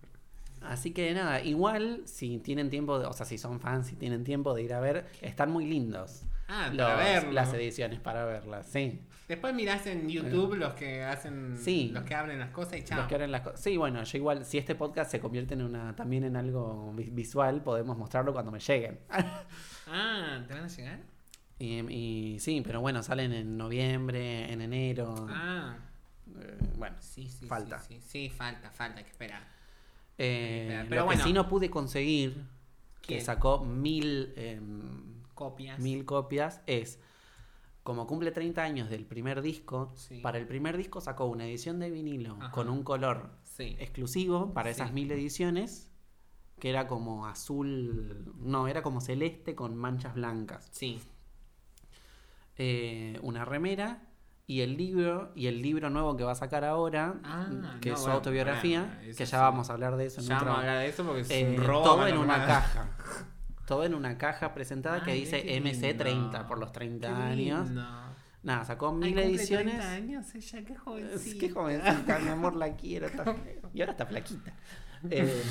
así que nada, igual si tienen tiempo, de- o sea, si son fans, si tienen tiempo de ir a ver, están muy lindos Ah, los- para verlo. las ediciones para verlas, sí. Después mirás en YouTube los que hacen, Sí. los que abren las cosas y chao. Los que abren las co- sí, bueno, yo igual, si este podcast se convierte en una también en algo vi- visual, podemos mostrarlo cuando me lleguen. Ah, ¿te van a llegar? y, y sí, pero bueno, salen en noviembre, en enero. Ah, eh, bueno, sí, sí. Falta. Sí, sí, sí, falta, falta, hay que esperar. Eh, Pero- lo bueno. que sí no pude conseguir, que sacó mil, em, Copias. mil copias, es como cumple 30 años del primer disco, Sí. para el primer disco sacó una edición de vinilo Ajá. con un color Sí. exclusivo para esas Sí. mil ediciones, que era como azul, no, era como celeste con manchas blancas. Sí. Eh, una remera y el libro, y el libro nuevo que va a sacar ahora, Ah, que no, es su bueno, autobiografía, bueno, que sí. ya vamos a hablar de eso en Ya vamos a hablar de eso porque es Eh, un robo. todo en una caja. Todo en una caja presentada que Ay, dice qué MC30 lindo. por los 30 Qué años. Nada, sacó Ay, mil cumple ediciones. 30 años ella, qué jovencita. que jovencita, mi amor, la quiero. está- Y ahora está flaquita. Eh,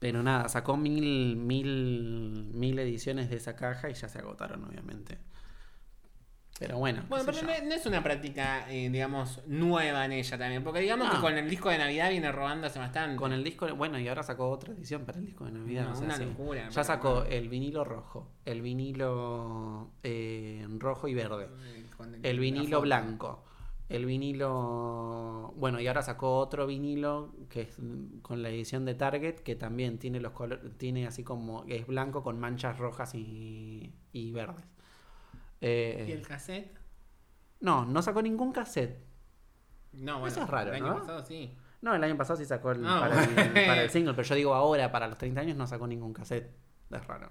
pero nada, sacó mil, mil, mil ediciones de esa caja y ya se agotaron, obviamente. Pero bueno. Bueno, pero no, no es una práctica, eh, digamos, nueva en ella también. Porque digamos No. que con el disco de Navidad viene robando hace bastante. Con el disco, bueno, y ahora sacó otra edición para el disco de Navidad. No, o sea, una sí. locura, Ya sacó el vinilo rojo, el vinilo eh, rojo y verde, el la vinilo blanco, el vinilo. Bueno, y ahora sacó otro vinilo que es con la edición de Target, que también tiene los colores, tiene así como. es blanco con manchas rojas y, y verdes. Eh, ¿Y el cassette? No, no sacó ningún cassette. No, bueno. Eso es raro, el año ¿no? pasado sí. No, el año pasado sí sacó el, Ah, para, el, bueno. para el single, pero yo digo ahora, para los 30 años, no sacó ningún cassette. Es raro.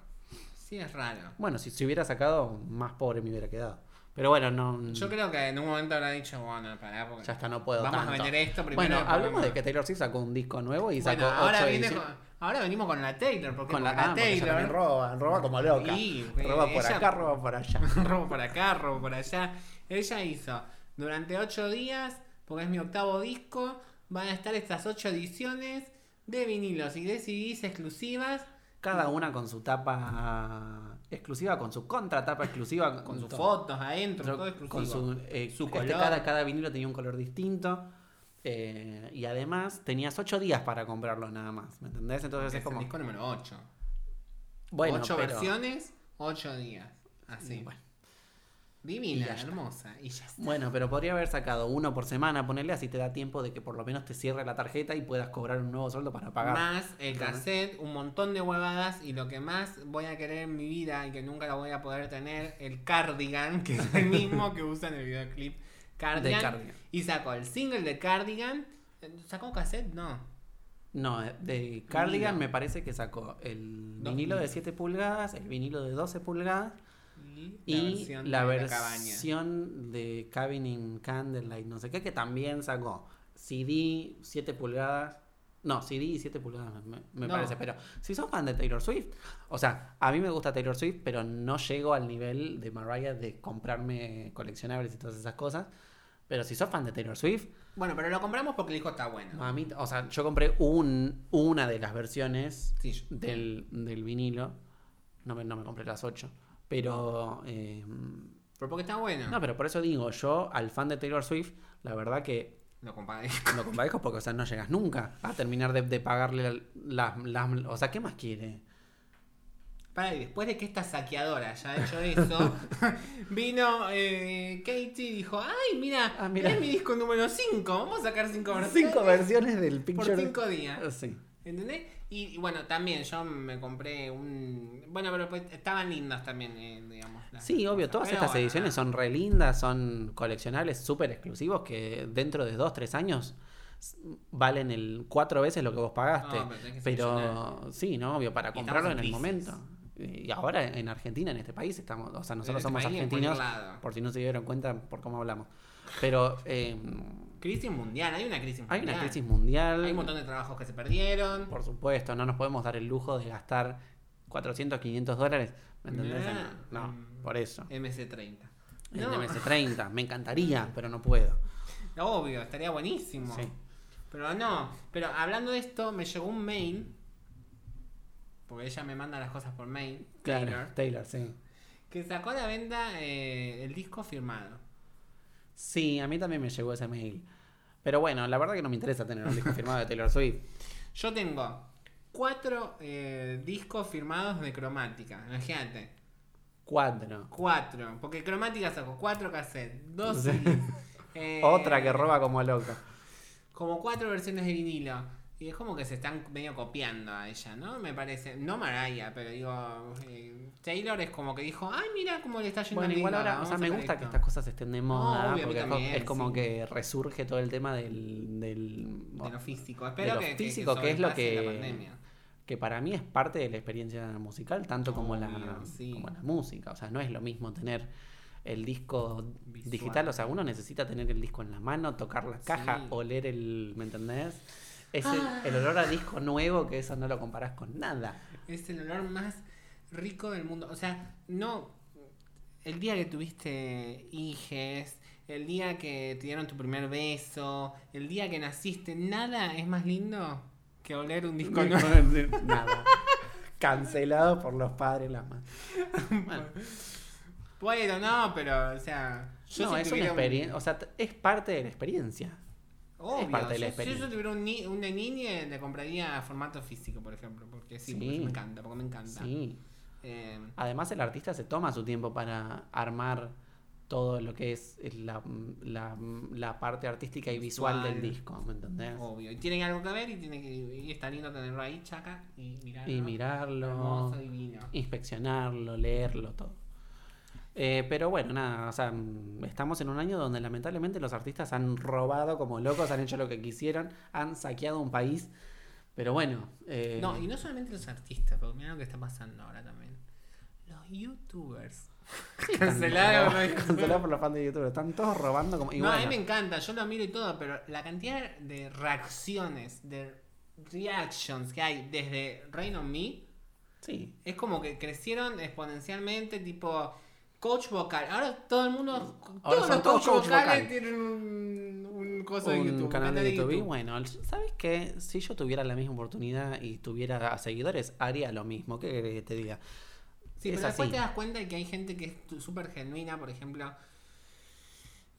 Sí, es raro. Bueno, si se hubiera sacado, más pobre me hubiera quedado. Pero bueno, no. Yo creo que en un momento habrá dicho, bueno, pará, porque Ya está, no puedo. vamos tanto. a vender esto primero. Bueno, hablemos de que Taylor Swift sacó un disco nuevo y sacó Bueno, ahora, ocho viene con- ahora venimos con la Taylor, porque Con la, porque ah, porque ella también roba, roba como loca. Roba por ella- acá, roba por allá. robo por acá, robo por allá. Ella hizo durante ocho días, porque es mi octavo disco, van a estar estas ocho ediciones de vinilos y de CDs exclusivas Cada una con su tapa exclusiva, con su contratapa exclusiva, con sus fotos adentro, todo exclusivo. con su, eh, Su este, color. cada, cada vinilo tenía un color distinto. Eh, y además tenías ocho días para comprarlo nada más, ¿me entendés? Entonces es como. el disco número 8. Bueno, 8 pero- versiones, 8 días. Así. Bueno. Divina, Y hermosa. Y ya está. Bueno, pero podría haber sacado uno por semana, ponerle así te da tiempo de que por lo menos te cierre la tarjeta y puedas cobrar un nuevo sueldo para pagar. Más el cassette, un montón de huevadas y lo que más voy a querer en mi vida y que nunca lo voy a poder tener, el cardigan, que es el mismo que usa en el videoclip Cardigan. De Cardigan. Y sacó el single de Cardigan. ¿Sacó cassette? No. No, de Cardigan Vinilo. me parece que sacó el vinilo de vinilos. 7 pulgadas, el vinilo de 12 pulgadas Y, y la de versión de Cabin in Candlelight, no sé qué, que también sacó CD 7 pulgadas. No, CD y 7 pulgadas me, me No. parece, pero si sos fan de Taylor Swift, o sea, a mí me gusta Taylor Swift, pero no llego al nivel de Mariah de comprarme coleccionables y todas esas cosas. Pero si sos fan de Taylor Swift, Bueno, pero lo compramos porque el disco está bueno. a mí, o sea, yo compré un, una de las versiones Sí, yo- del, del vinilo. No me, no me compré las 8. Pero. eh, Pero porque está bueno. no, pero por eso digo, yo al fan de Taylor Swift, la verdad que Lo compadre. lo compadezco porque, o sea, no llegas nunca a terminar de, de pagarle las, las. O sea, ¿qué más quiere? Para, y después de que esta saqueadora ya ha hecho eso, vino eh, Katie y dijo, ay, mira, Ah, mira. es mi disco número 5, vamos a sacar 5 versiones. Cinco versiones del por Picture. 5 días. Sí. ¿Entendés? Y, y bueno, también yo me compré un... Bueno, pero pues, estaban lindas también, eh, digamos. Sí, obvio, todas Pero estas bueno, ediciones son re lindas, son coleccionables súper exclusivos que dentro de 2, 3 años valen el cuatro veces lo que vos pagaste. No, pero sí, ¿no? Obvio, para comprarlo en en el momento. Y ahora en Argentina, en este país, estamos, o sea, nosotros este somos argentinos, por si no se dieron cuenta por cómo hablamos. Pero eh, Crisis mundial, hay una crisis hay mundial. una crisis mundial. Hay un montón de trabajos que se perdieron. Por supuesto, no nos podemos dar el lujo de gastar 400, 500 dólares. ¿Me entendés? Nah. No, Mm. por eso. MC30. El No, MS30, me encantaría, pero no puedo. obvio, estaría buenísimo. Sí. Pero no, pero hablando de esto, me llegó un mail. Porque ella me manda las cosas por mail. Claro, Taylor, Taylor, sí. que sacó a la venta eh, el disco firmado. Sí, a mí también me llegó ese mail. Pero bueno, la verdad que no me interesa tener un disco firmado de Taylor Swift. Yo tengo cuatro eh, discos firmados de cromática. Imagínate. Cuatro. Cuatro. Porque cromática sacó cuatro cassettes, dos eh, Otra que roba como loca. Como cuatro versiones de vinilo. Y es como que se están medio copiando a ella, ¿no? Me parece. No Mariah, pero digo. eh, Taylor es como que dijo, ay, mira cómo le está yendo Bueno, igual ahora, o sea, me gusta que esto". estas cosas estén de moda, obvio, porque es co- también, es como sí. que resurge todo el tema del... del De lo físico. Espero lo que, que- físico, que es lo que- que para mí es parte de la experiencia musical, tanto como, la, sí. como la música. O sea, no es lo mismo tener el disco Visual. digital, o sea, uno necesita tener el disco en la mano, tocar la caja, Sí. oler el, ¿me entendés? Es el, Ah. el olor a disco nuevo que eso no lo comparás con nada. Es el olor más rico del mundo. O sea, no. El día que tuviste hijes, el día que te dieron tu primer beso, el día que naciste, nada es más lindo que oler un disco nuevo. nada. Cancelado por los padres las madres. Bueno, Bueno, no, pero, o sea. Yo no, si es una un- experiencia, o sea, es parte de la experiencia. Obvio, es parte de la yo- Si yo tuviera un, ni- una niña, le compraría formato físico, por ejemplo. Porque sí, porque me encanta, porque me encanta. Sí. Eh, Además, el artista se toma su tiempo para armar todo lo que es la, la- la parte artística y visual, del disco, ¿me entendés? obvio. Y tienen algo que ver y, tiene que, y está lindo tenerlo ahí, chaca, y mirarlo. Y mirarlo, Hermoso, divino. inspeccionarlo, leerlo, todo. Eh, pero bueno, nada, o sea, estamos en un año donde lamentablemente los artistas han robado como locos, han hecho lo que quisieron, han saqueado un país. Pero bueno, eh, No, y no solamente los artistas, porque mira lo que está pasando ahora también. Los youtubers. Cancelados. cancelados por los fans de YouTube. Están todos robando como. y no, a mí me encanta, yo lo miro y todo, pero la cantidad de reacciones, de reactions que hay desde Rain on Me, Sí. es como que crecieron exponencialmente, tipo coach vocal. Ahora todo el mundo, Ahora todos los coach vocales vocal. tienen un, un coso de YouTube, canal de YouTube. Bueno, ¿sabes qué? Si yo tuviera la misma oportunidad y tuviera seguidores, haría lo mismo. ¿Qué que te diga? Sí, Es pero después así. te das cuenta de que hay gente que es súper genuina, por ejemplo,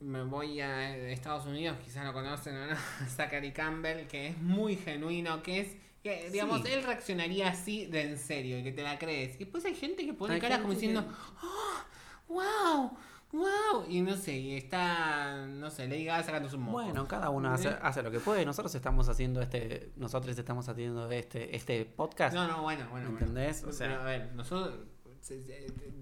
me voy a Estados Unidos, quizás lo conocen o no, Zachary Campbell, que es muy genuino, que es, que, digamos, Sí. él reaccionaría así de en serio y que te la crees. Y después hay gente que pone Hay caras como diciendo, ¡Oh, wow, wow, y no sé, y está, no sé, Lady Gaga sacando su moco. Bueno, cada uno hace, ¿Eh? hace lo que puede. Nosotros estamos haciendo este, nosotros estamos haciendo este, este podcast. No, no, bueno, bueno. bueno. ¿Entendés? O sea- a ver, nosotros,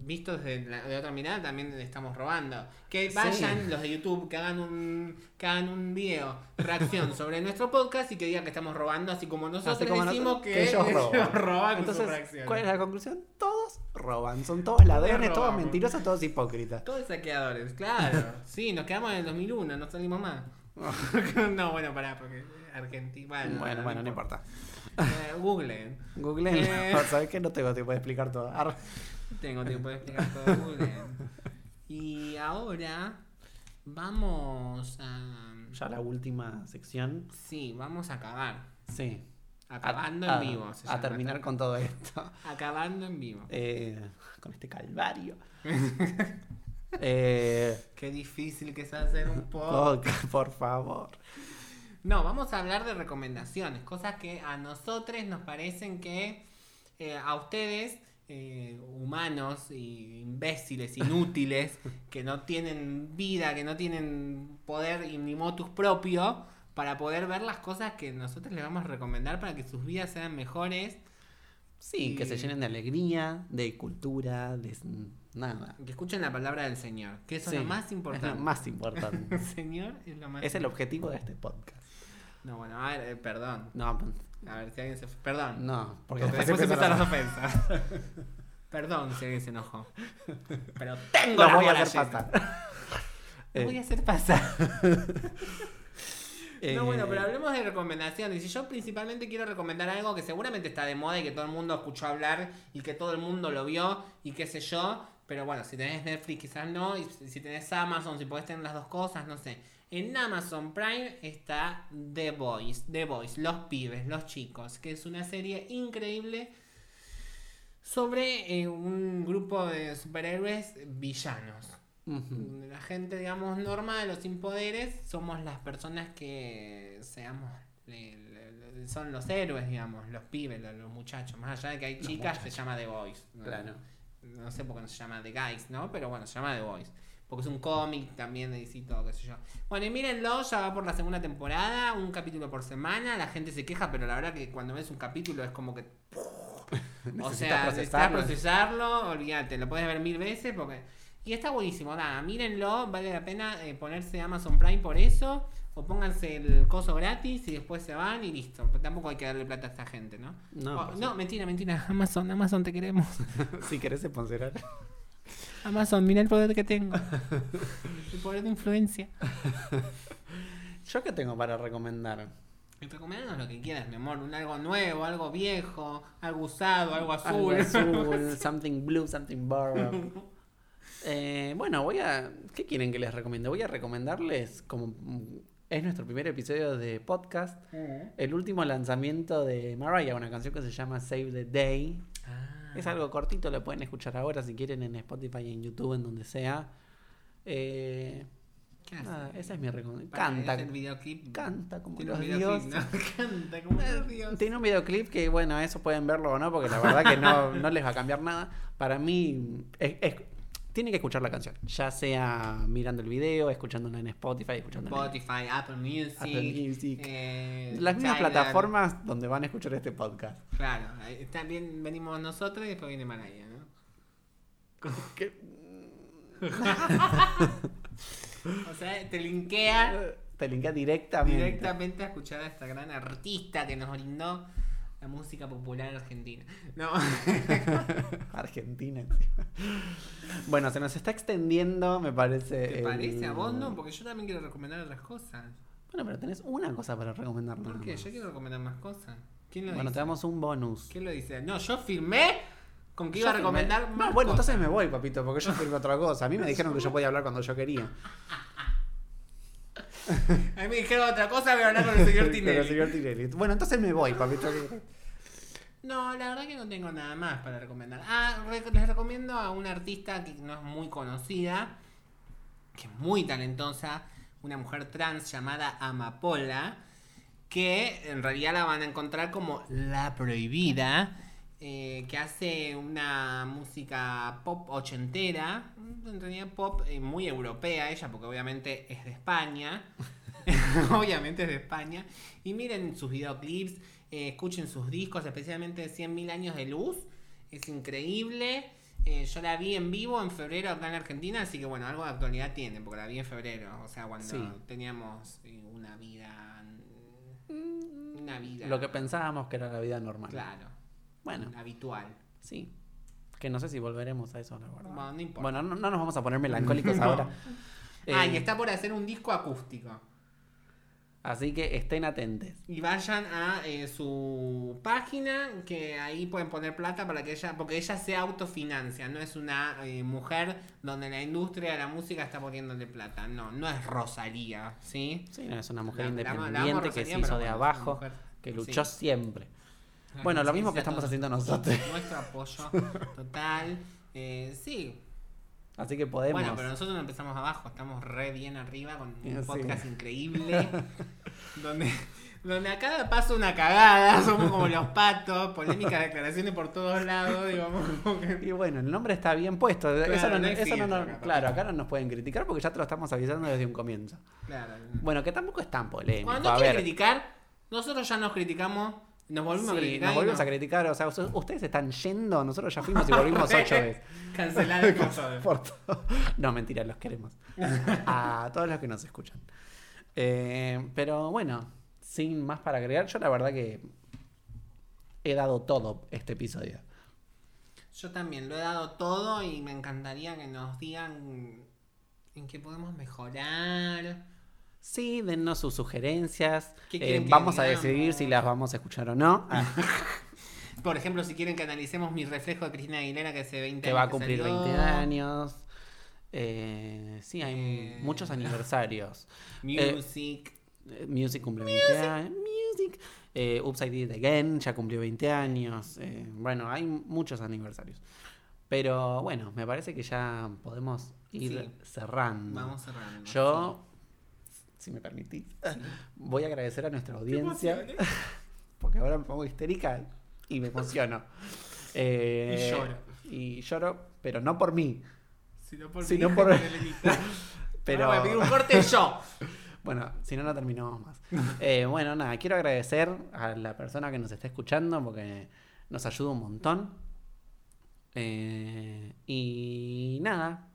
vistos de, la- de otra mirada, también estamos robando. Que Sí. vayan los de YouTube, que hagan un que hagan un video, reacción sobre nuestro podcast y que digan que estamos robando, así como nosotros Así como decimos nosotros- que, ellos roban. roban con sus Entonces. ¿cuál es la conclusión? Todos roban. Son todos ladrones, todos mentirosos, todos hipócritas. Todos saqueadores, claro. Sí, nos quedamos en el 2001, no salimos más. no, bueno, pará, porque Argentina. Bueno, Bueno, bueno, no importa. Eh, Google. Google, Eh. ¿sabes qué? No tengo tiempo de explicar todo. Ar- Tengo tiempo de explicar todo Google. Y ahora vamos a. Ya la última sección. Sí, vamos a acabar. Sí. Acabando A- en vivo. A terminar con todo esto. Acabando en vivo. Eh, con este calvario. eh, Qué difícil que es hacer un podcast, por favor. No, vamos a hablar de recomendaciones, cosas que a nosotros nos parecen que eh, a ustedes, eh, humanos y imbéciles, inútiles, que no tienen vida, que no tienen poder y ni motus propio, para poder ver las cosas que nosotros les vamos a recomendar para que sus vidas sean mejores, Sí, que se Y- llenen de alegría, de cultura, de nada. que escuchen la palabra del Señor, que eso Sí, es lo más Es importante. lo más importante. El Señor es lo más es el objetivo de este podcast. No, bueno, a ver, eh, perdón. No, A ver si alguien se... Perdón. no, porque Porque después, empiezan las ofensas. Perdón si alguien se enojó. Pero tengo Lo las voy a hacer pasar. Lo voy Eh, a hacer pasar. eh, No, bueno, pero hablemos de recomendaciones. Y yo principalmente quiero recomendar algo que seguramente está de moda y que todo el mundo escuchó hablar y que todo el mundo lo vio y qué sé yo. Pero bueno, si tenés Netflix quizás no. Y si tenés Amazon, si podés tener las dos cosas, no sé. En Amazon Prime está The Boys. The Boys, los pibes, los chicos. Que es una serie increíble sobre eh, un grupo de superhéroes villanos. La gente, digamos, normal o sin poderes, somos las personas que seamos. le- le- le- son los héroes, digamos, los pibes, los, los muchachos. Más allá de que hay chicas, se llama The Boys. No, Claro. no sé por qué no se llama The Guys, ¿no? Pero bueno, se llama The Boys. Porque es un cómic también todo, qué sé yo. Bueno, y mírenlo, ya va por la segunda temporada, un capítulo por semana, la gente se queja, pero la verdad que cuando ves un capítulo es como que... o sea, procesarlo. procesarlo, olvídate, lo puedes ver mil veces porque... Y está buenísimo, nada, mírenlo, vale la pena eh, ponerse Amazon Prime por eso, o pónganse el coso gratis y después se van y listo. Pero tampoco hay que darle plata a esta gente, ¿no? No, no, mentira, mentira, Amazon, Amazon te queremos. si querés sponsorar. Amazon, mira el poder que tengo. el poder de influencia. ¿Yo qué tengo para recomendar? Y recomendanos lo que quieras, mi amor. Un algo nuevo, algo viejo, algo usado, algo azul. Algo azul, something blue, something borrowed. Eh, bueno, voy a. ¿Qué quieren que les recomiende? Voy a recomendarles, como mm, es nuestro primer episodio de podcast, el último lanzamiento de Mariah, una canción que se llama Save the Day. Es algo cortito, lo pueden escuchar ahora si quieren en Spotify, en YouTube, en donde sea. Eh, nada, esa es mi recomendación. Canta, el videoclip. canta como los dioses. ¿no? Canta como los dioses. Tiene un videoclip que, bueno, eso pueden verlo o no, porque la verdad que no, no les va a cambiar nada. Para mí, es, es- tienen que escuchar la canción, ya sea mirando el video, escuchándola en Spotify, escuchándola en Spotify, Apple Music. Apple Music. eh, las mismas plataformas donde van a escuchar este podcast. Claro, también venimos nosotros y después viene Maraya, ¿no? Que- O sea, te linkea Te linkea directamente. directamente a escuchar a esta gran artista que nos brindó la música popular argentina. No. Argentina. encima. Bueno, se nos está extendiendo, me parece. ¿Te el- parece a vos no? Porque yo también quiero recomendar otras cosas. Bueno, pero tenés una cosa para recomendar. ¿Por qué? más. Yo quiero recomendar más cosas. ¿Quién lo Bueno, te damos un bonus. ¿Quién lo dice? No, yo firmé con que iba a recomendar firmé- más No, bueno, cosas. entonces me voy, papito, porque yo firmé otra cosa. A mí me dijeron que yo podía hablar cuando yo quería. A mí me dijeron otra cosa, voy a hablar con el señor Tinelli. señor Tinelli. Bueno, entonces me voy, papito. No, la verdad que no tengo nada más para recomendar. Ah, les recomiendo a una artista que no es muy conocida, que es muy talentosa, una mujer trans llamada Amapola, que en realidad la van a encontrar como La Prohibida, eh, que hace una música pop ochentera, en realidad pop eh, muy europea ella, porque obviamente es de España. obviamente es de España. Y miren sus videoclips, eh, escuchen sus discos, especialmente 100.000 años de luz. Es increíble. Eh, yo la vi en vivo en febrero acá en Argentina, así que bueno, algo de actualidad tiene, porque la vi en febrero, o sea, cuando Sí. teníamos eh, una vida... Una vida... Lo que pensábamos que era la vida normal. Claro, Bueno, habitual. sí. Que no sé si volveremos a eso, la verdad. Bueno, no importa. Bueno, no, no nos vamos a poner melancólicos No. ahora. Ah, Eh, y está por hacer un disco acústico. Así que estén atentos. Y vayan a eh, su página, que ahí pueden poner plata para que ella, porque ella se autofinancia, no es una eh, mujer donde la industria de la música está poniéndole plata, no, no es Rosalía, ¿sí? Sí, no, es una mujer La- la amo- la amo independiente que se hizo de abajo, que sí. luchó siempre. Bueno, lo mismo que estamos haciendo nosotros. Nuestro apoyo total. Eh, sí, Así que podemos. Bueno, pero nosotros no empezamos abajo, estamos re bien arriba con un Sí. podcast increíble. donde, donde a cada paso una cagada, somos como los patos, polémicas declaraciones por todos lados, digamos, que- Y bueno, el nombre está bien puesto. eso no, no eso no nos- acá, claro, acá no nos pueden criticar porque ya te lo estamos avisando desde un comienzo. Claro. Bueno, que tampoco es tan polémico. Cuando no quieren criticar, nosotros ya nos criticamos, nos volvimos a sí, criticar. nos y volvimos no- a criticar. O sea, ustedes- están yendo, nosotros ya fuimos y volvimos ocho veces. Cancelar. Por todo. No, mentira, los queremos. A todos los que nos escuchan. Eh, pero bueno, sin más para agregar, yo la verdad que he dado todo este episodio. Yo también lo he dado todo y me encantaría que nos digan en qué podemos mejorar. Sí, dennos sus sugerencias. ¿Qué Eh, que vamos a decidir si las vamos a escuchar o no. Ah, Por ejemplo, si quieren que analicemos mi reflejo de Cristina Aguilera que hace 20 que años. va a cumplir salió. 20 años. Eh, sí, hay Eh, muchos aniversarios. Music. Eh, Music cumple 20 años. Music. Upside Did It Again ya cumplió 20 años. Bueno, hay muchos aniversarios. Pero bueno, me parece que ya podemos ir Sí. cerrando. Vamos cerrando. Yo, si me permitís, voy a agradecer a nuestra audiencia. Porque ahora me pongo histérica y me emociono. Eh, Y lloro. Y lloro, pero no por mí, Sino por Sino mi por- hija, Elenita. Pero- Ahora voy a pedir un corte yo. Bueno, si no, no terminamos más. Eh, bueno, nada, quiero agradecer a la persona que nos está escuchando porque nos ayuda un montón. Eh, y nada,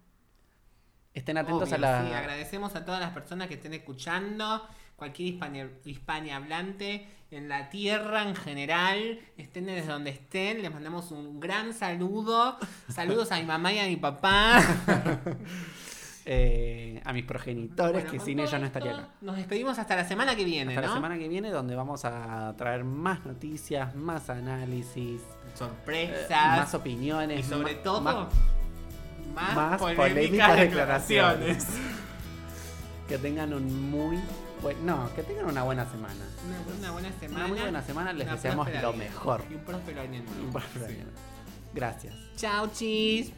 estén atentos Obvio, a la... sí, agradecemos a todas las personas que estén escuchando, cualquier hispania, hispanohablante en la tierra en general, estén desde donde estén, les mandamos un gran saludo. Saludos a mi mamá y a mi papá. eh, a mis progenitores, Bueno, que sin ellos no estaría acá. Nos despedimos hasta la semana que viene, Hasta ¿no? la semana que viene, donde vamos a traer más noticias, más análisis, eh, Sorpresas. más opiniones. y sobre todo, más- más, más polémicas, polémicas declaraciones. que tengan un muy buen. No, que tengan una buena semana. Una, una buena semana. Una muy buena semana, les deseamos lo vida mejor. Y un próspero año nuevo. Un Sí. año. Gracias. Chao, chis.